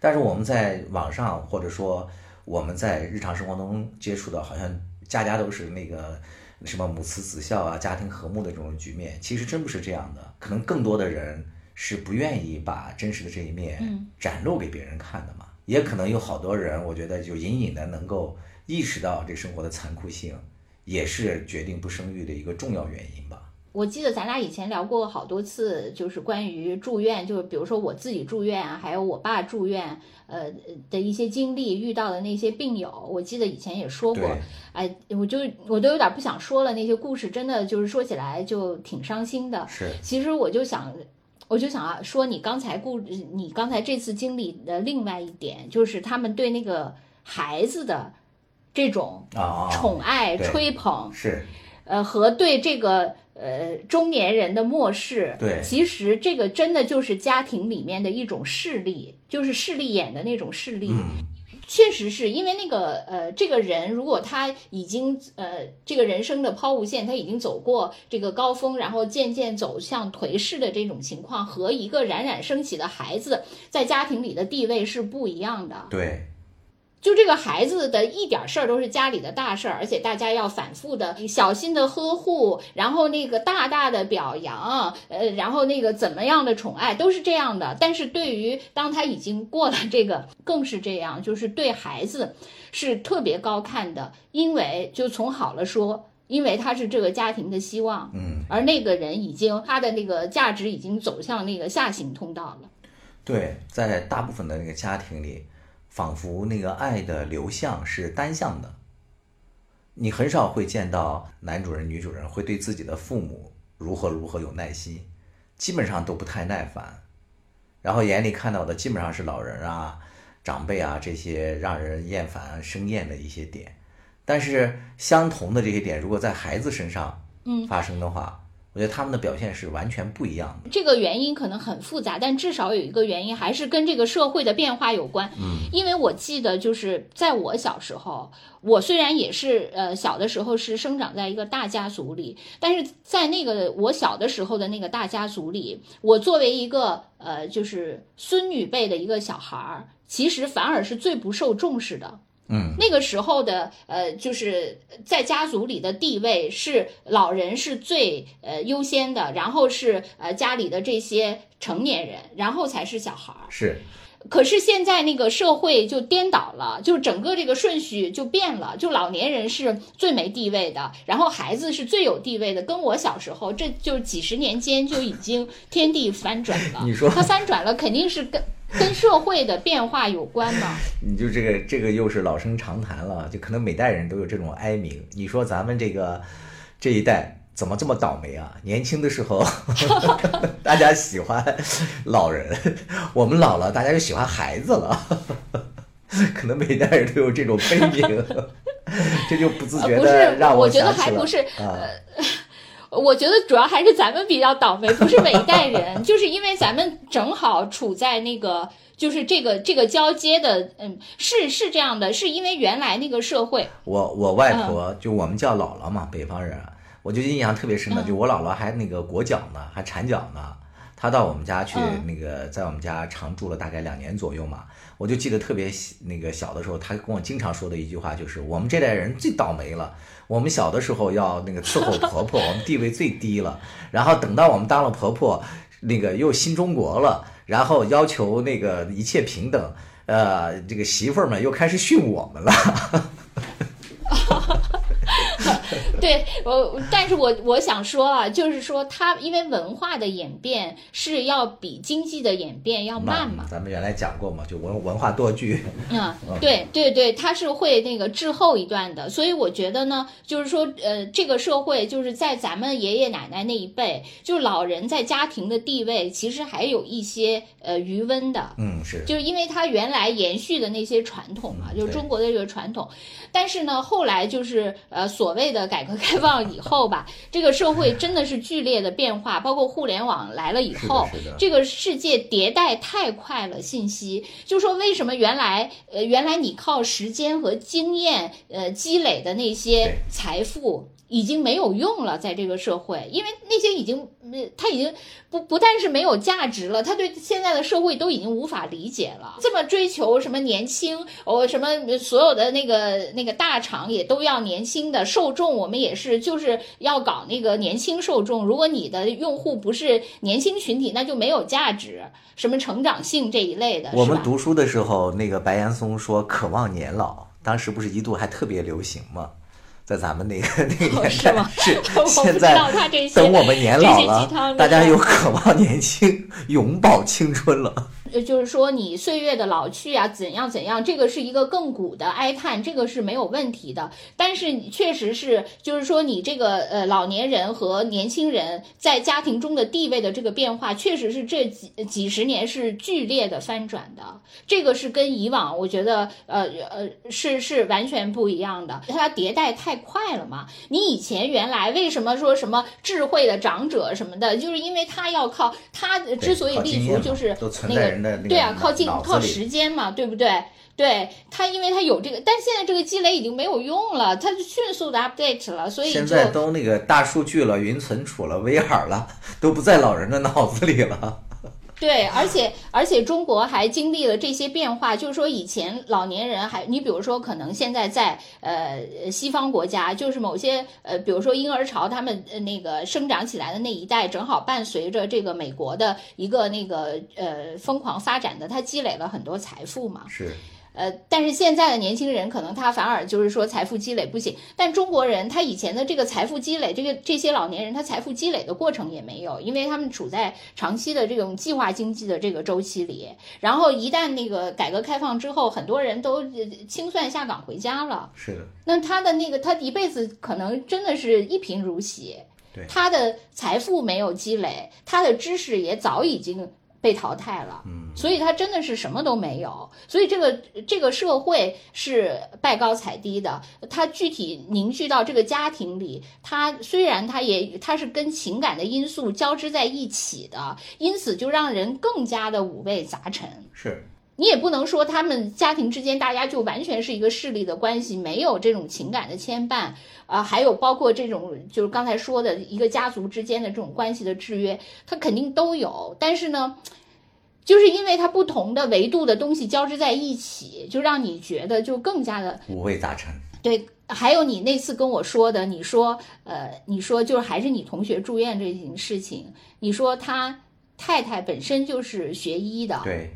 但是我们在网上或者说我们在日常生活中接触的，好像家家都是那个。什么母慈子孝啊，家庭和睦的这种局面，其实真不是这样的。可能更多的人是不愿意把真实的这一面展露给别人看的嘛。也可能有好多人，我觉得就隐隐的能够意识到这生活的残酷性，也是决定不生育的一个重要原因吧。我记得咱俩以前聊过好多次，就是关于住院，就是比如说我自己住院啊，还有我爸住院，呃的一些经历，遇到的那些病友，我记得以前也说过，哎，我就我都有点不想说了，那些故事真的就是说起来就挺伤心的。是，其实我就想，我就想啊，说你刚才故，你刚才这次经历的另外一点，就是他们对那个孩子的这种宠爱、吹捧是。呃和对这个呃中年人的漠视，对其实这个真的就是家庭里面的一种势力，就是势利眼的那种势力。嗯，确实是因为那个呃，这个人如果他已经呃，这个人生的抛物线他已经走过这个高峰，然后渐渐走向颓势的这种情况，和一个冉冉升起的孩子在家庭里的地位是不一样的。对，就这个孩子的一点事儿都是家里的大事儿，而且大家要反复的、小心的呵护，然后那个大大的表扬，呃，然后那个怎么样的宠爱都是这样的。但是对于当他已经过了这个，更是这样，就是对孩子是特别高看的，因为就从好了说，因为他是这个家庭的希望，嗯，而那个人已经他的那个价值已经走向那个下行通道了。对，在大部分的那个家庭里，仿佛那个爱的流向是单向的，你很少会见到男主人、女主人会对自己的父母如何如何有耐心，基本上都不太耐烦，然后眼里看到的基本上是老人啊、长辈啊这些让人厌烦、生厌的一些点，但是相同的这些点，如果在孩子身上嗯。发生的话，我觉得他们的表现是完全不一样的。这个原因可能很复杂，但至少有一个原因还是跟这个社会的变化有关。嗯，因为我记得就是在我小时候，我虽然也是呃小的时候是生长在一个大家族里，但是在那个我小的时候的那个大家族里，我作为一个呃就是孙女辈的一个小孩儿，其实反而是最不受重视的。嗯，那个时候的呃，就是在家族里的地位是老人是最呃优先的，然后是呃家里的这些成年人，然后才是小孩儿。是，可是现在那个社会就颠倒了，就整个这个顺序就变了，就老年人是最没地位的，然后孩子是最有地位的。跟我小时候，这就几十年间就已经天地翻转了。你说他翻转了，肯定是跟跟社会的变化有关吗。你就这个这个又是老生常谈了，就可能每代人都有这种哀鸣。你说咱们这个这一代怎么这么倒霉啊？年轻的时候 大家喜欢老人，我们老了大家就喜欢孩子了，可能每代人都有这种悲鸣，这就不自觉呃不是的让我觉得想起了还不是啊，我觉得主要还是咱们比较倒霉，不是每一代人，就是因为咱们正好处在那个。就是这个这个交接的，嗯，是是这样的，是因为原来那个社会，我我外婆就我们叫姥姥嘛，北方人，我就印象特别深的，嗯就我姥姥还那个裹脚呢，还缠脚呢。她到我们家去，嗯那个在我们家常住了大概两年左右嘛，我就记得特别那个小的时候，她跟我经常说的一句话就是：我们这代人最倒霉了。我们小的时候要那个伺候婆婆，我们地位最低了，然后等到我们当了婆婆，那个又新中国了，然后要求那个一切平等，呃，这个媳妇儿们又开始训我们了。对我，但是我我想说啊，就是说它因为文化的演变是要比经济的演变要慢嘛，咱们原来讲过嘛，就文文化多剧。嗯，对对对，它是会那个滞后一段的，所以我觉得呢，就是说，呃，这个社会就是在咱们爷爷奶奶那一辈，就是老人在家庭的地位其实还有一些呃余温的，嗯，是，就是因为他原来延续的那些传统嘛，嗯就是中国的这个传统。但是呢，后来就是呃所谓的改革开放以后吧，这个社会真的是剧烈的变化，包括互联网来了以后这个世界迭代太快了，信息就说为什么原来呃原来你靠时间和经验呃积累的那些财富。已经没有用了，在这个社会，因为那些已经，呃，他已经不不但是没有价值了，他对现在的社会都已经无法理解了。这么追求什么年轻，哦，什么所有的那个那个大厂也都要年轻的受众，我们也是就是要搞那个年轻受众。如果你的用户不是年轻群体，那就没有价值，什么成长性这一类的，我们？读书的时候，那个白岩松说渴望年老，当时不是一度还特别流行吗？在咱们那个那个年代哦是 现在等我们年老了大家又渴望年轻，永葆青春了。呃，就是说你岁月的老去啊，怎样怎样，这个是一个亘古的哀叹，这个是没有问题的。但是你确实是，就是说你这个呃老年人和年轻人在家庭中的地位的这个变化，确实是这几几十年是剧烈的翻转的。这个是跟以往我觉得呃呃是是完全不一样的，它迭代太太快了嘛。你以前原来为什么说什么智慧的长者什么的，就是因为他要靠他之所以立足，就是那个对啊，靠近靠时间嘛，对不对？对他，因为他有这个，但现在这个积累已经没有用了，它迅速的 update 了，所以现在都那个大数据了，云存储了，VR 了，都不在老人的脑子里了。对，而且而且中国还经历了这些变化，就是说以前老年人还，你比如说可能现在在呃西方国家，就是某些呃，比如说婴儿潮，他们那个生长起来的那一代，正好伴随着这个美国的一个那个呃疯狂发展的，他积累了很多财富嘛。是。呃，但是现在的年轻人可能他反而就是说财富积累不行，但中国人他以前的这个财富积累，这个这些老年人他财富积累的过程也没有，因为他们处在长期的这种计划经济的这个周期里，然后一旦那个改革开放之后，很多人都清算下岗回家了，是的，那他的那个他一辈子可能真的是一贫如洗，对，他的财富没有积累，他的知识也早已经。被淘汰了，嗯，所以他真的是什么都没有，所以这个这个社会是拜高踩低的。他具体凝聚到这个家庭里，他虽然他也他是跟情感的因素交织在一起的，因此就让人更加的五味杂陈。是你也不能说他们家庭之间大家就完全是一个势力的关系，没有这种情感的牵绊啊，还有包括这种就是刚才说的一个家族之间的这种关系的制约，他肯定都有，但是呢。就是因为它不同的维度的东西交织在一起，就让你觉得就更加的五味杂陈。对，还有你那次跟我说的，你说，呃，你说就是还是你同学住院这件事情，你说他太太本身就是学医的，对，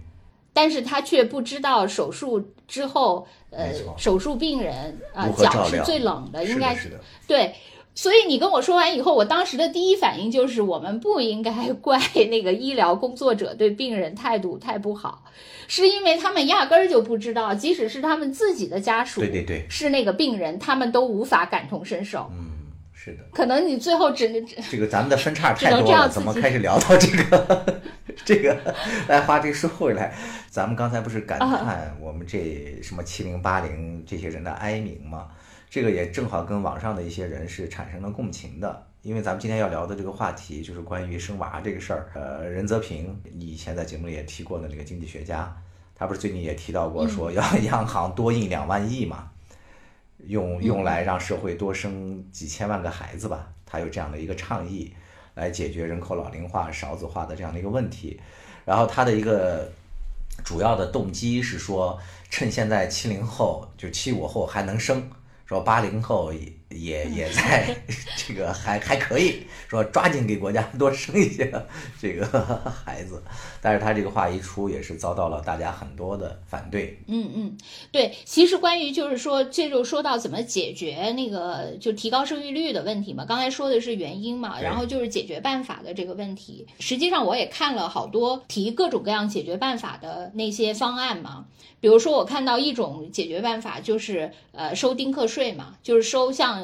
但是他却不知道手术之后，呃，手术病人啊脚是最冷的，应该是的，对。所以你跟我说完以后，我当时的第一反应就是，我们不应该 怪那个医疗工作者对病人态度太不好，是因为他们压根儿就不知道，即使是他们自己的家属，对对对，是那个病人，他们都无法感同身受。嗯，是的。可能你最后只能这个咱们的分叉太多了，怎么开始聊到这个 这个？来，话这说回来，咱们刚才不是感叹我们这什么七零八零这些人的哀鸣吗？这个也正好跟网上的一些人是产生了共情的，因为咱们今天要聊的这个话题就是关于生娃这个事儿。呃，任泽平，你以前在节目里也提过的那个经济学家，他不是最近也提到过，说要 央行多印两万亿嘛，用用来让社会多生几千万个孩子吧，他有这样的一个倡议，来解决人口老龄化、少子化的这样的一个问题。然后他的一个主要的动机是说，趁现在七零后就七五后还能生。说八零后也也也在这个还还可以说抓紧给国家多生一些这个 孩子，但是他这个话一出也是遭到了大家很多的反对。嗯嗯，对，其实关于就是说这就说到怎么解决那个就提高生育率的问题嘛，刚才说的是原因嘛，然后就是解决办法的这个问题。实际上我也看了好多提各种各样解决办法的那些方案嘛。比如说，我看到一种解决办法就是，呃，收丁克税嘛，就是收像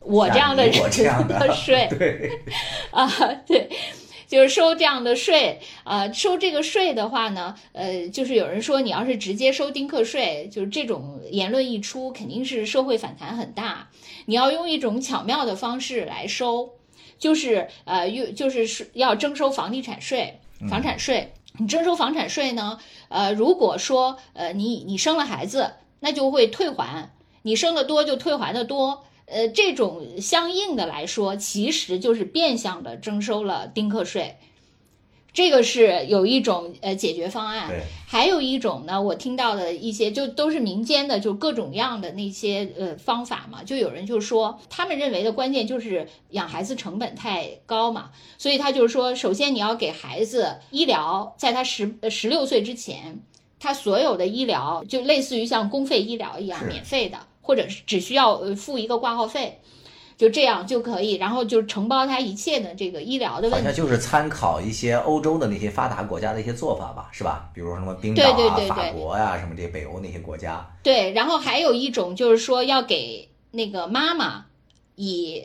我这样的人的税，对，啊，对，就是收这样的税，啊，收这个税的话呢，呃，就是有人说，你要是直接收丁克税，就是这种言论一出，肯定是社会反弹很大。你要用一种巧妙的方式来收，就是呃，用就是是要征收房地产税、房产税。你征收房产税呢？呃，如果说呃你你生了孩子，那就会退还；你生的多就退还的多。呃，这种相应的来说，其实就是变相的征收了丁克税。这个是有一种呃解决方案，还有一种呢，我听到的一些就都是民间的，就各种各样的那些呃方法嘛。就有人就说，他们认为的关键就是养孩子成本太高嘛，所以他就是说，首先你要给孩子医疗，在他十十六岁之前，他所有的医疗就类似于像公费医疗一样免费的，或者是只需要付一个挂号费。就这样就可以，然后就承包他一切的这个医疗的问题。好像就是参考一些欧洲的那些发达国家的一些做法吧，是吧？比如说什么冰岛啊、法国呀，什么这些北欧那些国家。对，然后还有一种就是说要给那个妈妈以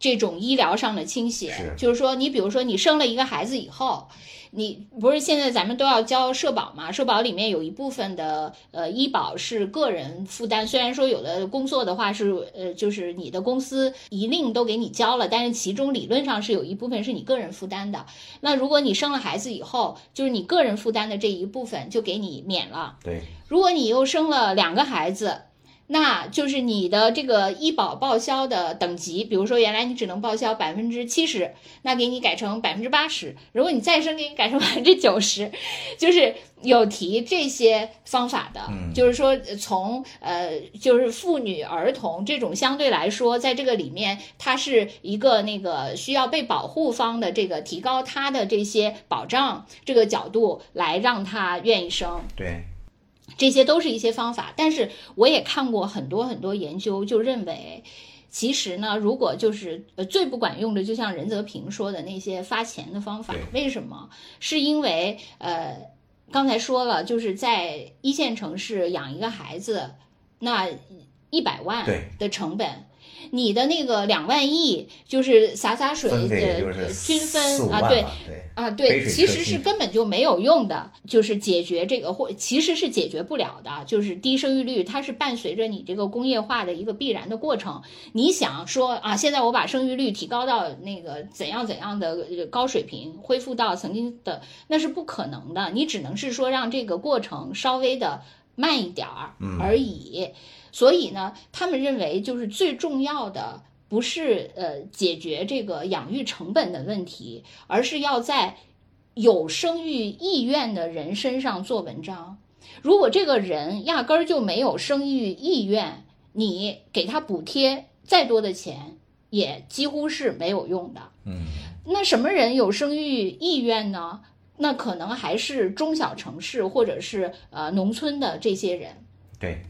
这种医疗上的倾斜是，就是说，你比如说你生了一个孩子以后，你不是现在咱们都要交社保嘛？社保里面有一部分的呃医保是个人负担，虽然说有的工作的话是呃就是你的公司一令都给你交了，但是其中理论上是有一部分是你个人负担的。那如果你生了孩子以后，就是你个人负担的这一部分就给你免了。对，如果你又生了两个孩子，那就是你的这个医保报销的等级，比如说原来你只能报销百分之七十，那给你改成百分之八十；如果你再生，给你改成百分之九十，就是有提这些方法的。嗯就是说从呃，就是妇女、儿童这种相对来说，在这个里面，它是一个那个需要被保护方的这个提高它的这些保障这个角度来让他愿意生。对，这些都是一些方法，但是我也看过很多很多研究，就认为，其实呢，如果就是呃最不管用的，就像任泽平说的那些发钱的方法，为什么？是因为呃，刚才说了，就是在一线城市养一个孩子，那一百万对的成本。你的那个两万亿，就是洒洒水，呃，是均分啊，对啊，对，其实是根本就没有用的，就是解决这个或其实是解决不了的，就是低生育率，它是伴随着你这个工业化的一个必然的过程。你想说啊，现在我把生育率提高到那个怎样怎样的呃高水平，恢复到曾经的，那是不可能的。你只能是说让这个过程稍微的慢一点儿而已。所以呢，他们认为就是最重要的。不是呃解决这个养育成本的问题，而是要在有生育意愿的人身上做文章。如果这个人压根儿就没有生育意愿，你给他补贴再多的钱，也几乎是没有用的。嗯，那什么人有生育意愿呢？那可能还是中小城市或者是呃农村的这些人。对，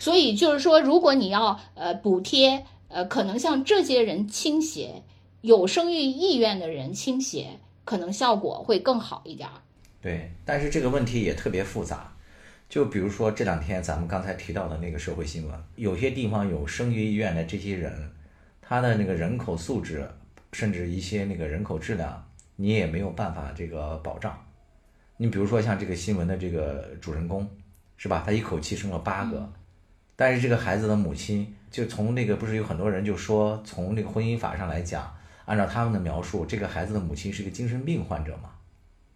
所以就是说，如果你要呃补贴。呃，可能向这些人倾斜，有生育意愿的人倾斜，可能效果会更好一点儿。对，但是这个问题也特别复杂。就比如说这两天咱们刚才提到的那个社会新闻，有些地方有生育意愿的这些人，他的那个人口素质，甚至一些那个人口质量，你也没有办法这个保障。你比如说像这个新闻的这个主人公，是吧？他一口气生了八个，嗯、但是这个孩子的母亲。就从那个不是有很多人就说，从那个婚姻法上来讲，按照他们的描述，这个孩子的母亲是个精神病患者嘛？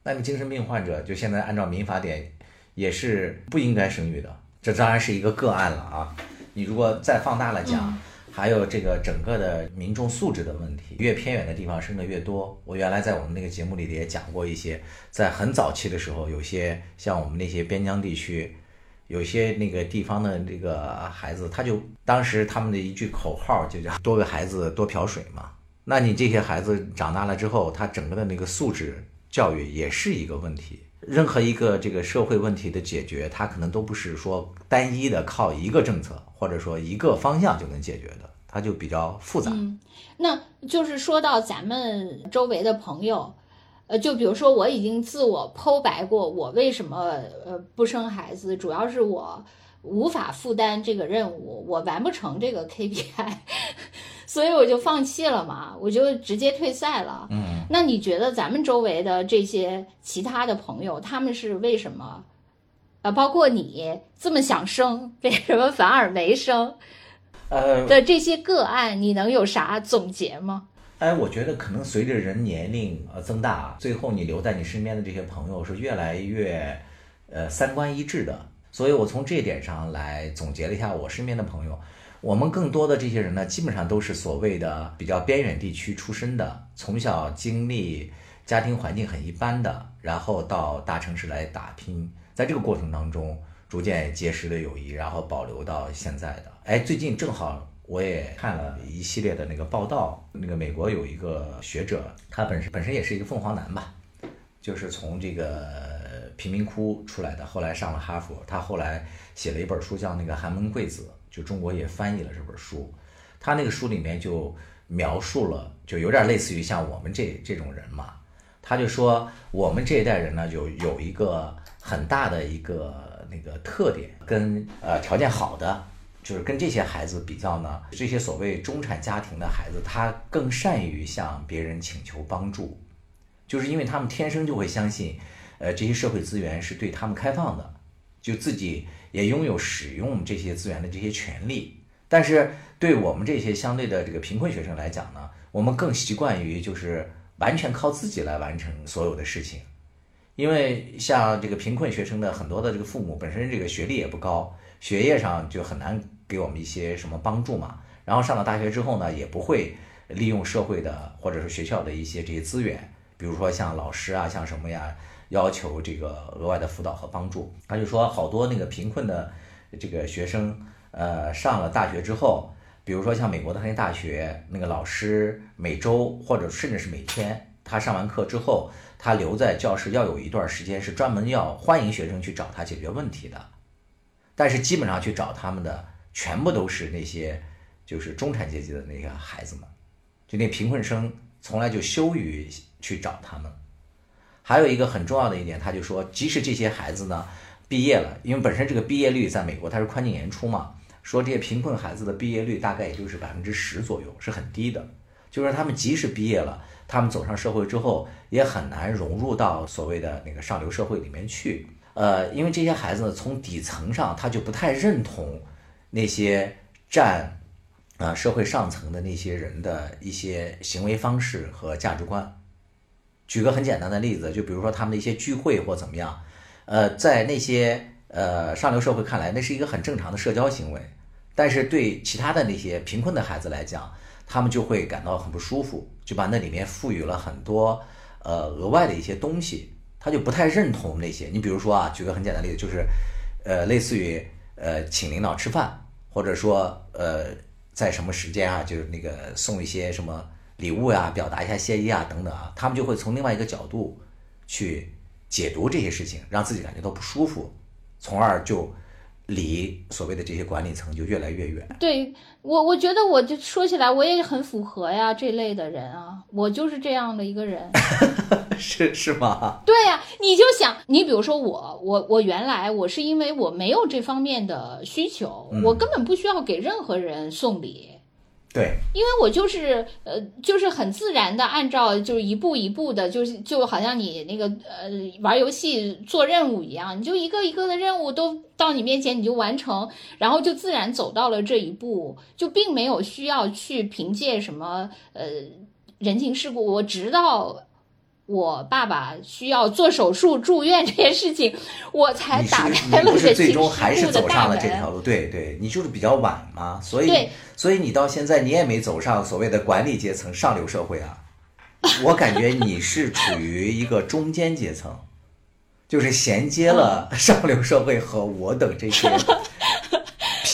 那么精神病患者就现在按照民法典也是不应该生育的，这当然是一个个案了啊。你如果再放大了讲，还有这个整个的民众素质的问题，越偏远的地方生的越多。我原来在我们那个节目里也讲过一些，在很早期的时候，有些像我们那些边疆地区。有些那个地方的这个孩子，他就当时他们的一句口号就叫“多个孩子多瓢水”嘛。那你这些孩子长大了之后，他整个的那个素质教育也是一个问题。任何一个这个社会问题的解决，它可能都不是说单一的靠一个政策或者说一个方向就能解决的，它就比较复杂。嗯，那就是说到咱们周围的朋友。呃，就比如说，我已经自我剖白过，我为什么呃不生孩子，主要是我无法负担这个任务，我完不成这个 KPI，所以我就放弃了嘛，我就直接退赛了。嗯，那你觉得咱们周围的这些其他的朋友，他们是为什么？呃，包括你这么想生，为什么反而没生？呃的这些个案，你能有啥总结吗？哎，我觉得可能随着人年龄呃增大，最后你留在你身边的这些朋友是越来越，呃三观一致的。所以我从这一点上来总结了一下我身边的朋友，我们更多的这些人呢，基本上都是所谓的比较边远地区出身的，从小经历家庭环境很一般的，然后到大城市来打拼，在这个过程当中逐渐结识的友谊，然后保留到现在的。哎，最近正好。我也看了一系列的那个报道，那个美国有一个学者，他本身本身也是一个凤凰男吧，就是从这个贫民窟出来的，后来上了哈佛，他后来写了一本书叫那个《寒门贵子》，就中国也翻译了这本书，他那个书里面就描述了，就有点类似于像我们这这种人嘛，他就说我们这一代人呢，就有一个很大的一个那个特点，跟呃条件好的。就是跟这些孩子比较呢，这些所谓中产家庭的孩子，他更善于向别人请求帮助，就是因为他们天生就会相信，呃，这些社会资源是对他们开放的，就自己也拥有使用这些资源的这些权利。但是对我们这些相对的这个贫困学生来讲呢，我们更习惯于就是完全靠自己来完成所有的事情，因为像这个贫困学生的很多的这个父母本身这个学历也不高，学业上就很难。给我们一些什么帮助嘛？然后上了大学之后呢，也不会利用社会的或者是学校的一些这些资源，比如说像老师啊，像什么呀，要求这个额外的辅导和帮助。他就说，好多那个贫困的这个学生，呃，上了大学之后，比如说像美国的那些大学，那个老师每周或者甚至是每天，他上完课之后，他留在教室要有一段时间是专门要欢迎学生去找他解决问题的，但是基本上去找他们的。全部都是那些就是中产阶级的那个孩子们，就那贫困生从来就羞于去找他们。还有一个很重要的一点，他就说，即使这些孩子呢毕业了，因为本身这个毕业率在美国它是宽进严出嘛，说这些贫困孩子的毕业率大概也就是百分之十左右，是很低的。就是他们即使毕业了，他们走上社会之后也很难融入到所谓的那个上流社会里面去。呃，因为这些孩子呢，从底层上他就不太认同。那些占啊社会上层的那些人的一些行为方式和价值观，举个很简单的例子，就比如说他们的一些聚会或怎么样，呃，在那些呃上流社会看来，那是一个很正常的社交行为，但是对其他的那些贫困的孩子来讲，他们就会感到很不舒服，就把那里面赋予了很多呃额外的一些东西，他就不太认同那些。你比如说啊，举个很简单的例子，就是呃类似于呃请领导吃饭。或者说，呃，在什么时间啊，就是那个送一些什么礼物呀，表达一下谢意啊，等等啊，他们就会从另外一个角度去解读这些事情，让自己感觉到不舒服，从而就。离所谓的这些管理层就越来越远。对我，我觉得我就说起来，我也很符合呀这类的人啊，我就是这样的一个人。是是吗？对呀，你就想，你比如说我，我我原来我是因为我没有这方面的需求，我根本不需要给任何人送礼。对，因为我就是呃，就是很自然的按照就是一步一步的，就是就好像你那个呃玩游戏做任务一样，你就一个一个的任务都到你面前你就完成，然后就自然走到了这一步，就并没有需要去凭借什么呃人情世故，我直到。我爸爸需要做手术住院这件事情，我才打开了这最终还是走上了这条路。对对，你就是比较晚嘛，所以所以你到现在你也没走上所谓的管理阶层上流社会啊。我感觉你是处于一个中间阶层，就是衔接了上流社会和我等这些。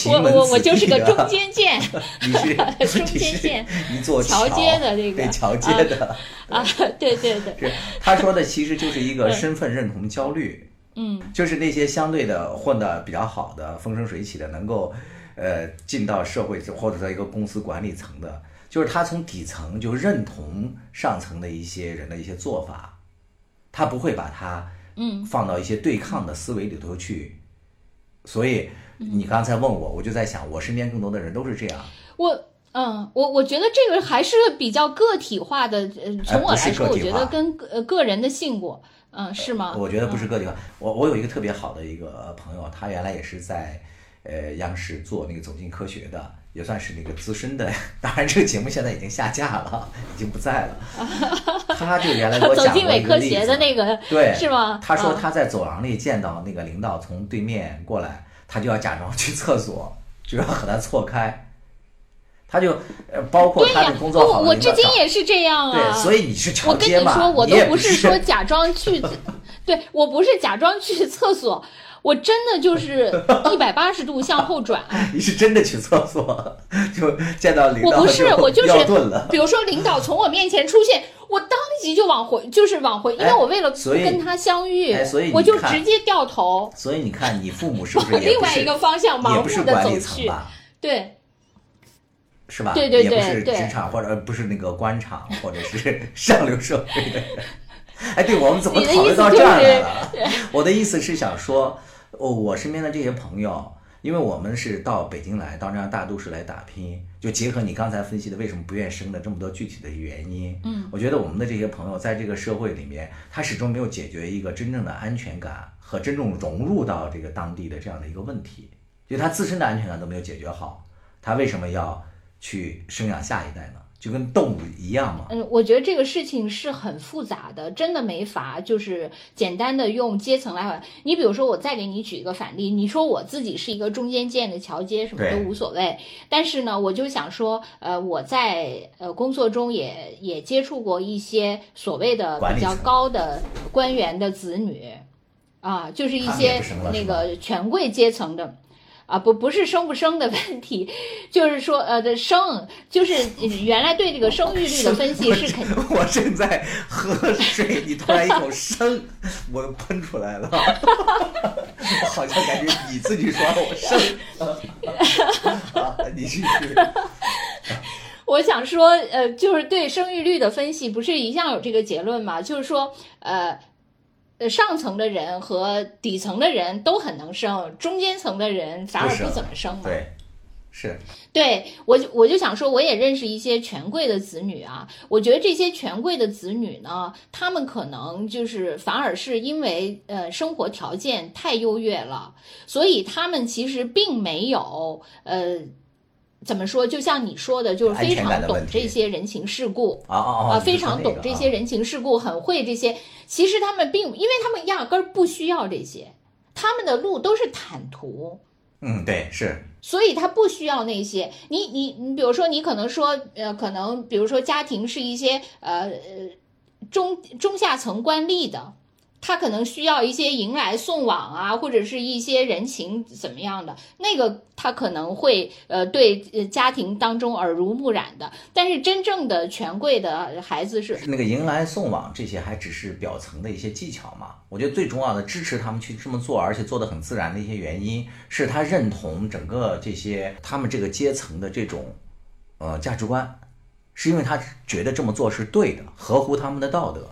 我我我就是个中间件，你是 中间件，一座桥接的这个对桥接的啊，对对对，是他说的其实就是一个身份认同焦虑，嗯，就是那些相对的混的比较好的风生水起的，能够呃进到社会或者在一个公司管理层的，就是他从底层就认同上层的一些人的一些做法，他不会把他嗯。放到一些对抗的思维里头去，所以。你刚才问我，我就在想，我身边更多的人都是这样。我，嗯，我我觉得这个还是比较个体化的。呃，从我来说，我觉得跟呃个人的性格，嗯，是吗？我觉得不是个体化。我我有一个特别好的一个朋友，他原来也是在呃央视做那个《走进科学》的，也算是那个资深的。当然，这个节目现在已经下架了，已经不在了。他就原来给我讲过一个例子，对，是吗？他说他在走廊里见到那个领导从对面过来。他就要假装去厕所，就要和他错开。他就呃，包括他的工作好，我至今也是这样啊。对，所以你是我跟你说，我都不是说假装去，对我不是假装去厕所，我真的就是 一百八十度向后转。你是真的去厕所，就见到领导我不是，我就是，了。比如说领导从我面前出现。我当即就往回，就是往回，因为我为了不跟他相遇，我就直接掉头。所以你看，你父母是不是往 另外一个方向盲目的走去？对，是吧？对对对，也不是职场或者不是那个官场或者是上流社会的人。哎，对我们怎么讨论到这儿来了？我的意思是想说，哦，我身边的这些朋友，因为我们是到北京来，到这样大都市来打拼，就结合你刚才分析的为什么不愿生的这么多具体的原因，嗯，我觉得我们的这些朋友在这个社会里面，他始终没有解决一个真正的安全感和真正融入到这个当地的这样的一个问题，就他自身的安全感都没有解决好，他为什么要去生养下一代呢？就跟动物一样嘛。嗯，我觉得这个事情是很复杂的，真的没法就是简单的用阶层来。你比如说，我再给你举一个反例，你说我自己是一个中间件的桥接，什么都无所谓。但是呢，我就想说，呃，我在呃工作中也也接触过一些所谓的比较高的官员的子女，啊，就是一些那个权贵阶层的。啊不不是生不生的问题，就是说呃的生，就是原来对这个生育率的分析是肯定。我正在喝水，你突然一口 生，我都喷出来了，我好像感觉你自己说我生。啊，你继续。我想说，呃，就是对生育率的分析，不是一向有这个结论吗？就是说，呃。呃，上层的人和底层的人都很能生，中间层的人反而不怎么生嘛。对，是。对我就，我就想说，我也认识一些权贵的子女啊。我觉得这些权贵的子女呢，他们可能就是反而是因为呃生活条件太优越了，所以他们其实并没有呃。怎么说？就像你说的，就是非常懂这些人情世故啊啊啊！非常懂这些人情世故，很会这些。其实他们并，因为他们压根儿不需要这些，他们的路都是坦途。嗯，对，是。所以他不需要那些。你你你，比如说，你可能说，呃，可能比如说家庭是一些呃中中下层官吏的。他可能需要一些迎来送往啊，或者是一些人情怎么样的，那个他可能会呃对家庭当中耳濡目染的。但是真正的权贵的孩子是那个迎来送往这些还只是表层的一些技巧嘛？我觉得最重要的支持他们去这么做，而且做的很自然的一些原因是他认同整个这些他们这个阶层的这种呃价值观，是因为他觉得这么做是对的，合乎他们的道德。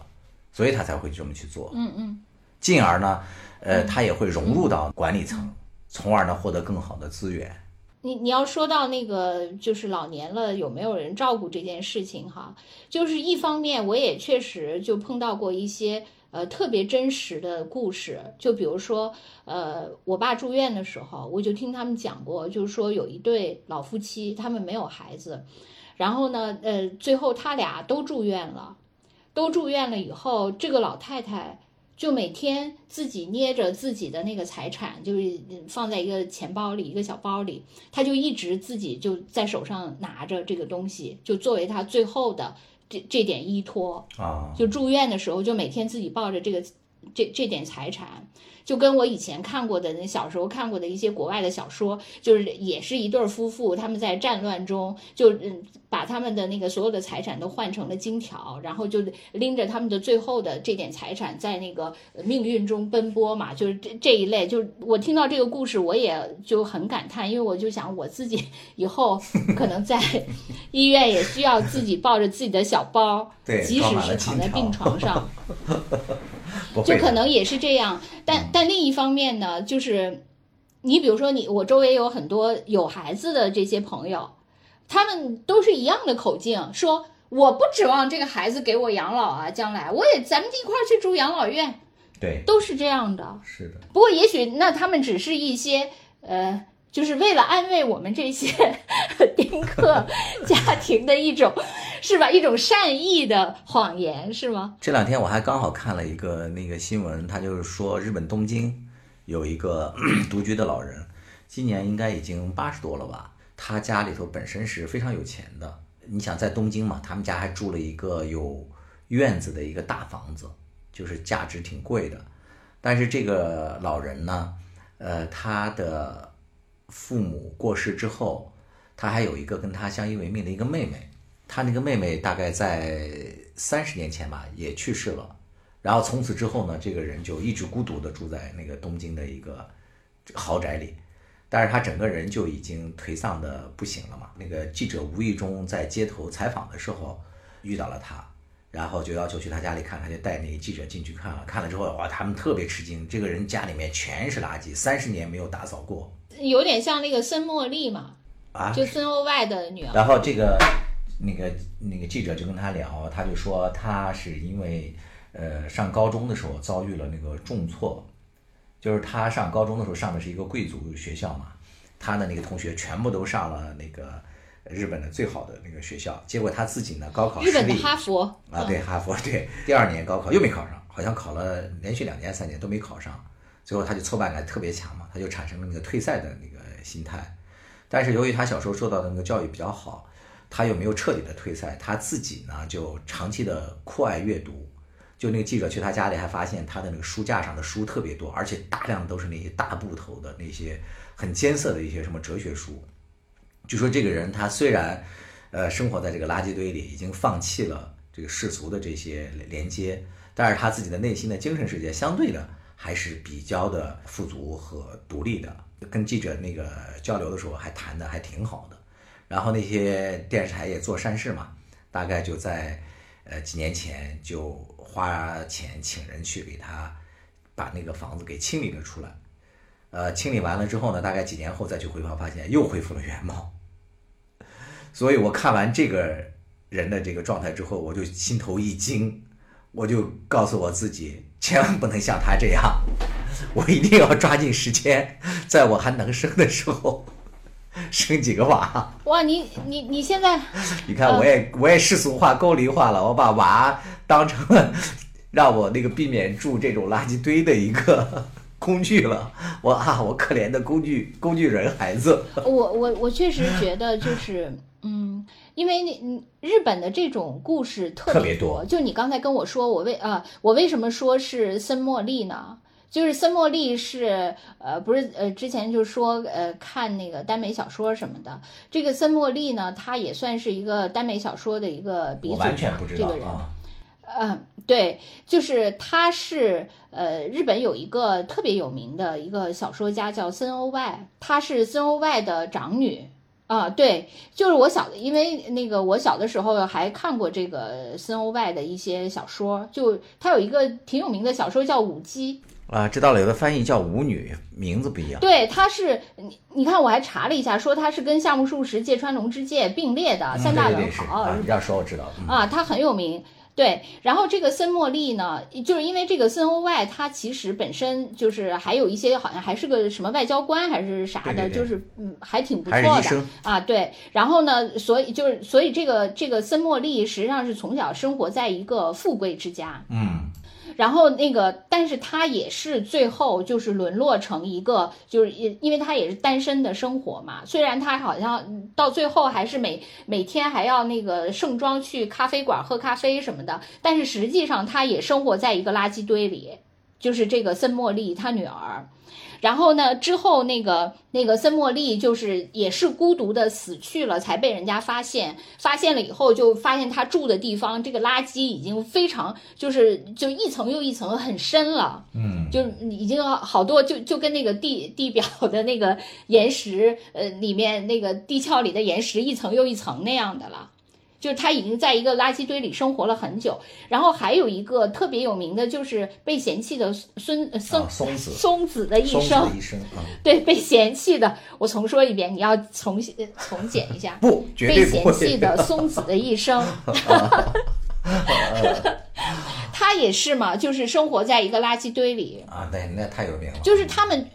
所以他才会这么去做，嗯嗯，进而呢，呃，他也会融入到管理层，从而呢获得更好的资源。你你要说到那个就是老年了有没有人照顾这件事情哈，就是一方面我也确实就碰到过一些呃特别真实的故事，就比如说呃我爸住院的时候，我就听他们讲过，就是说有一对老夫妻，他们没有孩子，然后呢呃最后他俩都住院了。都住院了以后，这个老太太就每天自己捏着自己的那个财产，就是放在一个钱包里，一个小包里，她就一直自己就在手上拿着这个东西，就作为她最后的这这点依托啊。就住院的时候，就每天自己抱着这个这这点财产。就跟我以前看过的那小时候看过的一些国外的小说，就是也是一对夫妇，他们在战乱中就嗯把他们的那个所有的财产都换成了金条，然后就拎着他们的最后的这点财产在那个命运中奔波嘛，就是这这一类。就我听到这个故事，我也就很感叹，因为我就想我自己 以后可能在 医院也需要自己抱着自己的小包，即使是躺在病床上。就可能也是这样，但但另一方面呢，就是你比如说你我周围有很多有孩子的这些朋友，他们都是一样的口径，说我不指望这个孩子给我养老啊，将来我也咱们一块儿去住养老院，对，都是这样的。是的。不过也许那他们只是一些呃。就是为了安慰我们这些 丁克家庭的一种，是吧？一种善意的谎言，是吗？这两天我还刚好看了一个那个新闻，他就是说日本东京有一个 独居的老人，今年应该已经八十多了吧。他家里头本身是非常有钱的，你想在东京嘛，他们家还住了一个有院子的一个大房子，就是价值挺贵的。但是这个老人呢，呃，他的。父母过世之后，他还有一个跟他相依为命的一个妹妹。他那个妹妹大概在三十年前吧也去世了。然后从此之后呢，这个人就一直孤独的住在那个东京的一个豪宅里。但是他整个人就已经颓丧的不行了嘛。那个记者无意中在街头采访的时候遇到了他，然后就要求去他家里看，他就带那个记者进去看了。看了之后，哇，他们特别吃惊，这个人家里面全是垃圾，三十年没有打扫过。有点像那个森茉莉嘛，啊，就孙欧外的女儿。然后这个那个那个记者就跟他聊，他就说他是因为呃上高中的时候遭遇了那个重挫，就是他上高中的时候上的是一个贵族学校嘛，他的那个同学全部都上了那个日本的最好的那个学校，结果他自己呢高考失日本的利哈佛。啊，对哈佛对，第二年高考又没考上，好像考了连续两年三年都没考上，最后他就挫败感特别强嘛，他就产生了那个退赛的那个心态。但是由于他小时候受到的那个教育比较好，他又没有彻底的退赛，他自己呢就长期的酷爱阅读。就那个记者去他家里，还发现他的那个书架上的书特别多，而且大量都是那些大部头的那些很艰涩的一些什么哲学书。就说这个人他虽然，呃，生活在这个垃圾堆里，已经放弃了这个世俗的这些连接，但是他自己的内心的精神世界相对的还是比较的富足和独立的。跟记者那个交流的时候，还谈的还挺好的。然后那些电视台也做善事嘛，大概就在呃几年前就花钱请人去给他把那个房子给清理了出来。呃，清理完了之后呢，大概几年后再去回访，发现又恢复了原貌。所以我看完这个人的这个状态之后，我就心头一惊，我就告诉我自己，千万不能像他这样，我一定要抓紧时间，在我还能生的时候 生几个娃。哇，你你你现在 你看，我也我也世俗化、高龄化了，我把娃当成了让我那个避免住这种垃圾堆的一个工具了。我啊，我可怜的工具工具人孩子。我我我确实觉得就是，嗯，因为那嗯日本的这种故事特特别多。就你刚才跟我说，我为啊、我为什么说是森茉莉呢？就是森茉莉是呃不是呃之前就说呃看那个耽美小说什么的，这个森茉莉呢，她也算是一个耽美小说的一个鼻祖我完全不知这个人。道啊。嗯，对，就是他是呃，日本有一个特别有名的一个小说家叫森欧外，她是森欧外的长女啊。对，就是我小的，因为那个我小的时候还看过这个森欧外的一些小说，就他有一个挺有名的小说叫《舞姬》，啊，知道了，有的翻译叫舞女，名字不一样。对，他是你你看我还查了一下，说他是跟夏目漱石、芥川龙之介并列的嗯三大文豪，你这样说我知道。嗯啊，他很有名。对，然后这个森茉莉呢，就是因为这个森欧外，他其实本身就是还有一些好像还是个什么外交官还是啥的，对对对就是嗯还挺不错的啊。对，然后呢，所以就是所以这个这个森茉莉实际上是从小生活在一个富贵之家，嗯，然后那个，但是他也是最后就是沦落成一个，就是因因为他也是单身的生活嘛。虽然他好像到最后还是每每天还要那个盛装去咖啡馆喝咖啡什么的，但是实际上他也生活在一个垃圾堆里，就是这个森茉莉她女儿。然后呢，之后那个那个森茉莉就是也是孤独的死去了，才被人家发现。发现了以后，就发现她住的地方这个垃圾已经非常就是就一层又一层很深了，嗯，就已经好多就就跟那个地地表的那个岩石呃里面那个地壳里的岩石一层又一层那样的了。就是他已经在一个垃圾堆里生活了很久，然后还有一个特别有名的，就是被嫌弃的孙呃松啊松子松子的一生，一生啊，对，被嫌弃的，我重说一遍，你要重新重剪一下。不，绝被对不会。嫌弃的松子的一生，他也是嘛，就是生活在一个垃圾堆里，啊，那那太有名了。就是他们。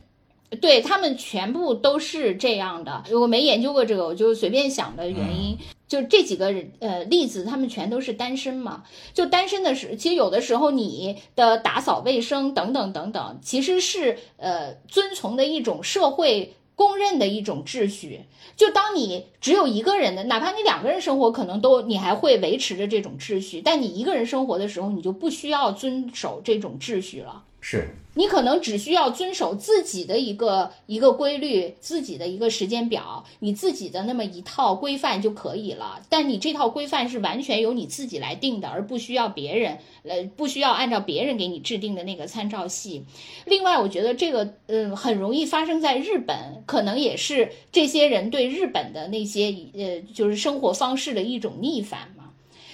对他们全部都是这样的，我没研究过这个，我就随便想的原因，就这几个呃例子，他们全都是单身嘛。就单身的时，其实有的时候你的打扫卫生等等等等，其实是呃遵从的一种社会公认的一种秩序。就当你只有一个人的，哪怕你两个人生活，可能都你还会维持着这种秩序，但你一个人生活的时候，你就不需要遵守这种秩序了。是，你可能只需要遵守自己的一个一个规律，自己的一个时间表，你自己的那么一套规范就可以了。但你这套规范是完全由你自己来定的，而不需要别人，呃，不需要按照别人给你制定的那个参照系。另外，我觉得这个，嗯，很容易发生在日本，可能也是这些人对日本的那些，呃，就是生活方式的一种逆反嘛。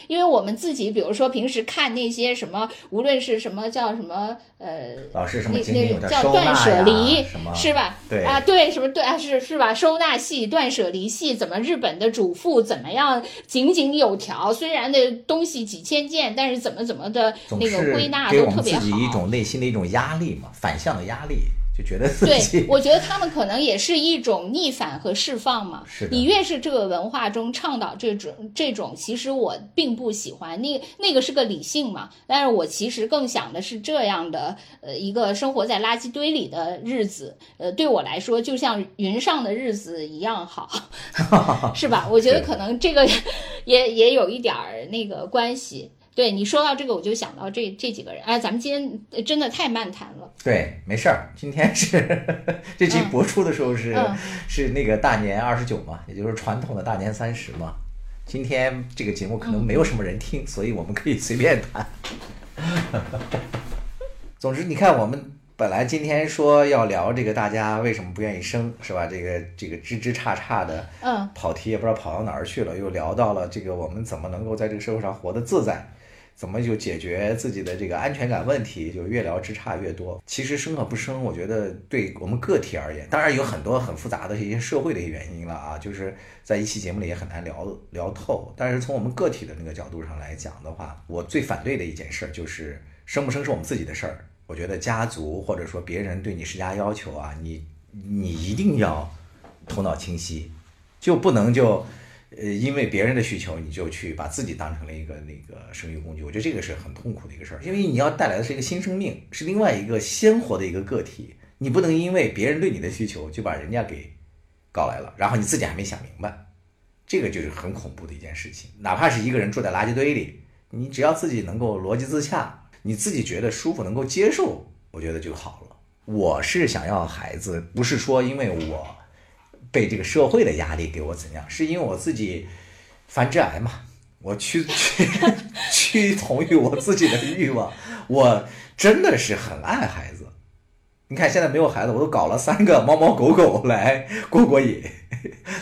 因为我们自己，比如说平时看那些什么，无论是什么叫什么，呃，老师什么那那叫断舍离，是吧？对啊，对，什么对啊，是是吧？收纳系、断舍离系，怎么日本的主妇怎么样井井有条？虽然那东西几千件，但是怎么怎么的那个归纳给我们都特别好。自己一种内心的一种压力嘛，反向的压力，就觉得自对，我觉得他们可能也是一种逆反和释放嘛。是的你越是这个文化中倡导这种这种，其实我并不喜欢。那那个是个理性嘛，但是我其实更想的是这样的，呃，一个生活在垃圾堆里的日子，呃，对我来说就像云上的日子一样好，是吧？我觉得可能这个也也有一点儿那个关系。对你说到这个，我就想到这这几个人。哎，咱们今天呃真的太漫谈了。对，没事儿。今天是这期播出的时候是、嗯是那个大年二十九嘛，也就是传统的大年三十嘛。今天这个节目可能没有什么人听，所以我们可以随便谈。总之，你看我们本来今天说要聊这个大家为什么不愿意生，是吧？这个这个枝枝杈杈的，嗯，跑题也不知道跑到哪儿去了，又聊到了这个我们怎么能够在这个社会上活得自在，怎么就解决自己的这个安全感问题，就越聊枝杈越多。其实生和不生，我觉得对我们个体而言，当然有很多很复杂的一些社会的一些原因了啊，就是在一期节目里也很难聊聊透。但是从我们个体的那个角度上来讲的话，我最反对的一件事就是生不生是我们自己的事儿。我觉得家族或者说别人对你施加要求啊，你你一定要头脑清晰，就不能就呃因为别人的需求你就去把自己当成了一个那个生育工具。我觉得这个是很痛苦的一个事儿，因为你要带来的是一个新生命，是另外一个鲜活的一个个体，你不能因为别人对你的需求就把人家给搞来了，然后你自己还没想明白，这个就是很恐怖的一件事情。哪怕是一个人住在垃圾堆里，你只要自己能够逻辑自洽。你自己觉得舒服，能够接受，我觉得就好了。我是想要孩子，不是说因为我被这个社会的压力给我怎样，是因为我自己繁殖癌嘛，我屈屈屈从于我自己的欲望，我真的是很爱孩子。你看现在没有孩子，我都搞了三个猫猫狗狗来过过瘾，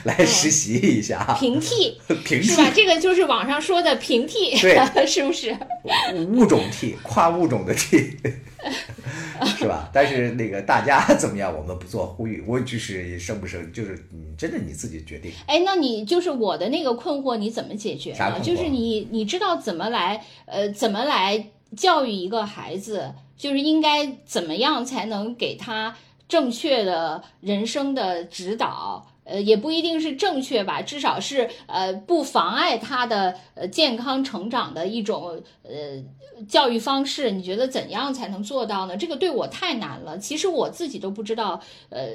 来实习一下，平替平替是吧？这个就是网上说的平替，对 是不是？物种替，跨物种的替，是吧？但是那个大家怎么样，我们不做呼吁。我就是生不生，就是你真的你自己决定。哎，那你就是我的那个困惑，你怎么解决就是你你知道怎么来呃怎么来教育一个孩子，就是应该怎么样才能给他正确的人生的指导。呃，也不一定是正确吧，至少是呃不妨碍他的呃健康成长的一种呃教育方式。你觉得怎样才能做到呢？这个对我太难了，其实我自己都不知道呃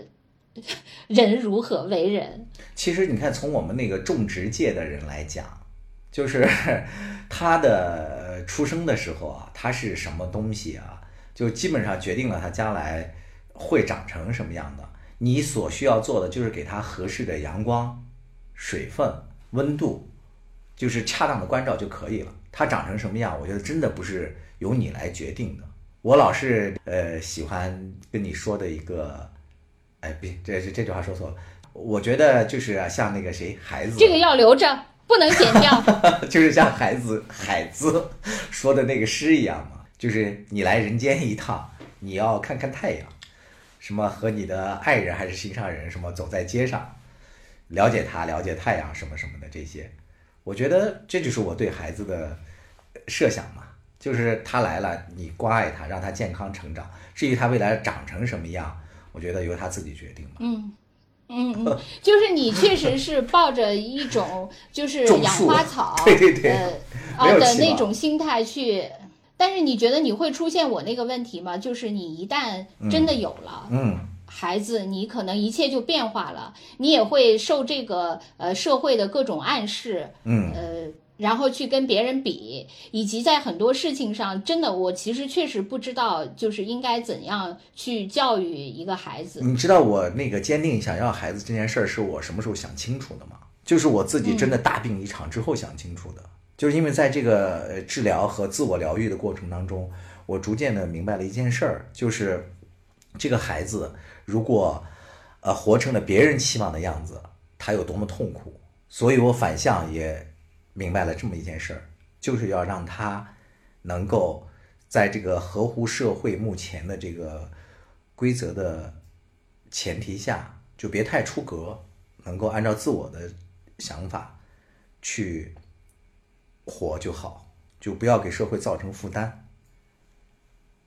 人如何为人。其实你看，从我们那个种植界的人来讲，就是 他的出生的时候啊，他是什么东西啊，就基本上决定了他将来会长成什么样的。你所需要做的就是给它合适的阳光、水分、温度，就是恰当的关照就可以了。它长成什么样，我觉得真的不是由你来决定的。我老是呃喜欢跟你说的一个，哎，别这这这句话说错了。我觉得就是啊，像那个谁孩子，这个要留着，不能剪掉。就是像孩子海子说的那个诗一样嘛，就是你来人间一趟，你要看看太阳，什么和你的爱人还是心上人，什么走在街上，了解他，了解太阳，什么什么的这些，我觉得这就是我对孩子的设想嘛，就是他来了，你关爱他，让他健康成长，至于他未来长成什么样，我觉得由他自己决定嘛。嗯。嗯嗯，就是你确实是抱着一种就是养花草，对对对呃啊的那种心态去，但是你觉得你会出现我那个问题吗？就是你一旦真的有了。嗯，孩子，你可能一切就变化了，你也会受这个呃社会的各种暗示，嗯呃，然后去跟别人比，以及在很多事情上，真的我其实确实不知道，就是应该怎样去教育一个孩子。你知道我那个坚定想要孩子这件事儿是我什么时候想清楚的吗？就是我自己真的大病一场之后想清楚的，就是因为在这个呃治疗和自我疗愈的过程当中，我逐渐的明白了一件事儿，就是这个孩子如果呃活成了别人期望的样子，他有多么痛苦。所以我反向也明白了这么一件事儿，就是要让他能够在这个合乎社会目前的这个规则的前提下，就别太出格，能够按照自我的想法去活就好，就不要给社会造成负担，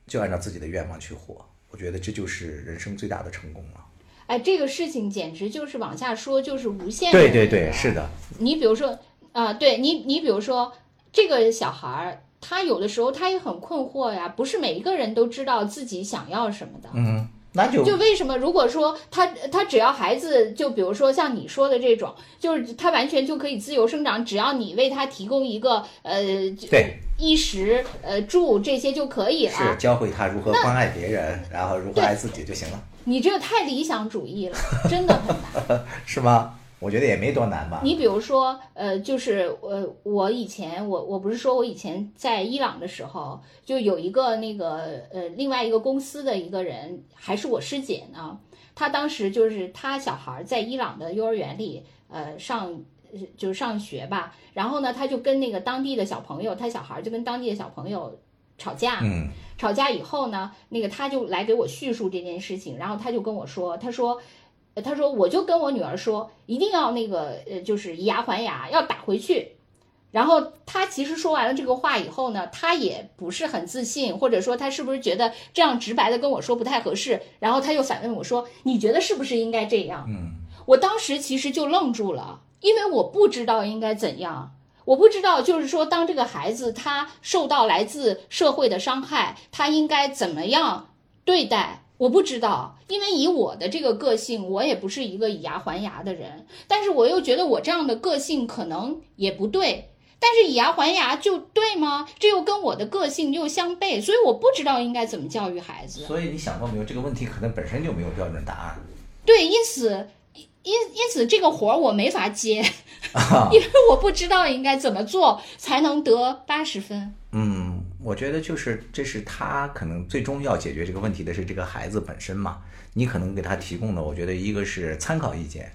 就按照自己的愿望去活。我觉得这就是人生最大的成功了。哎，这个事情简直就是往下说就是无限。对对对，是的。你比如说啊，对你，你比如说这个小孩儿，他有的时候他也很困惑呀，不是每一个人都知道自己想要什么的。嗯。那就就为什么？如果说他他只要孩子，就比如说像你说的这种，就是他完全就可以自由生长，只要你为他提供一个呃对衣食呃住这些就可以了。是教会他如何关爱别人，然后如何爱自己就行了。你这个太理想主义了，真的很难。是吗？我觉得也没多难吧。你比如说，呃，就是呃，我以前我我不是说我以前在伊朗的时候，就有一个那个呃，另外一个公司的一个人，还是我师姐呢。她当时就是她小孩在伊朗的幼儿园里，呃，上就是上学吧。然后呢，她就跟那个当地的小朋友，她小孩就跟当地的小朋友吵架。嗯。吵架以后呢，那个她就来给我叙述这件事情，然后她就跟我说，她说。他说：“我就跟我女儿说，一定要那个，呃，就是以牙还牙，要打回去。”然后他其实说完了这个话以后呢，他也不是很自信，或者说他是不是觉得这样直白的跟我说不太合适？然后他又反问我说：“你觉得是不是应该这样？”嗯，我当时其实就愣住了，因为我不知道应该怎样，我不知道就是说，当这个孩子他受到来自社会的伤害，他应该怎么样对待？我不知道，因为以我的这个个性，我也不是一个以牙还牙的人。但是我又觉得我这样的个性可能也不对。但是以牙还牙就对吗？这又跟我的个性又相悖，所以我不知道应该怎么教育孩子。所以你想过没有？这个问题可能本身就没有标准答案。对，因此，因因此这个活儿我没法接，因为我不知道应该怎么做才能得八十分。嗯。我觉得就是这是他可能最终要解决这个问题的是这个孩子本身嘛。你可能给他提供的，我觉得一个是参考意见，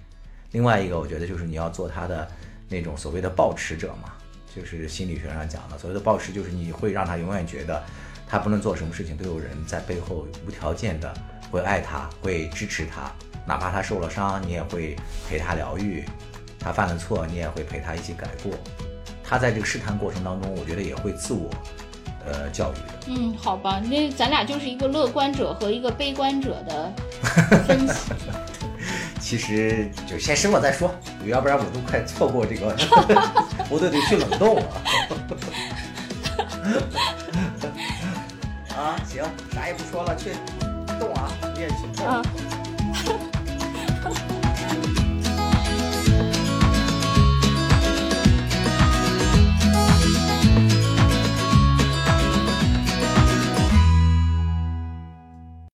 另外一个我觉得就是你要做他的那种所谓的抱持者嘛，就是心理学上讲的所谓的抱持，就是你会让他永远觉得他不论做什么事情都有人在背后无条件的会爱他，会支持他，哪怕他受了伤，你也会陪他疗愈；他犯了错，你也会陪他一起改过。他在这个试探过程当中，我觉得也会自我。呃，教育的，嗯，好吧，那咱俩就是一个乐观者和一个悲观者的分析。其实就先生了再说，要不然我都快错过这个，我都得去冷冻了。啊，行，啥也不说了，去冻啊，你也去冻。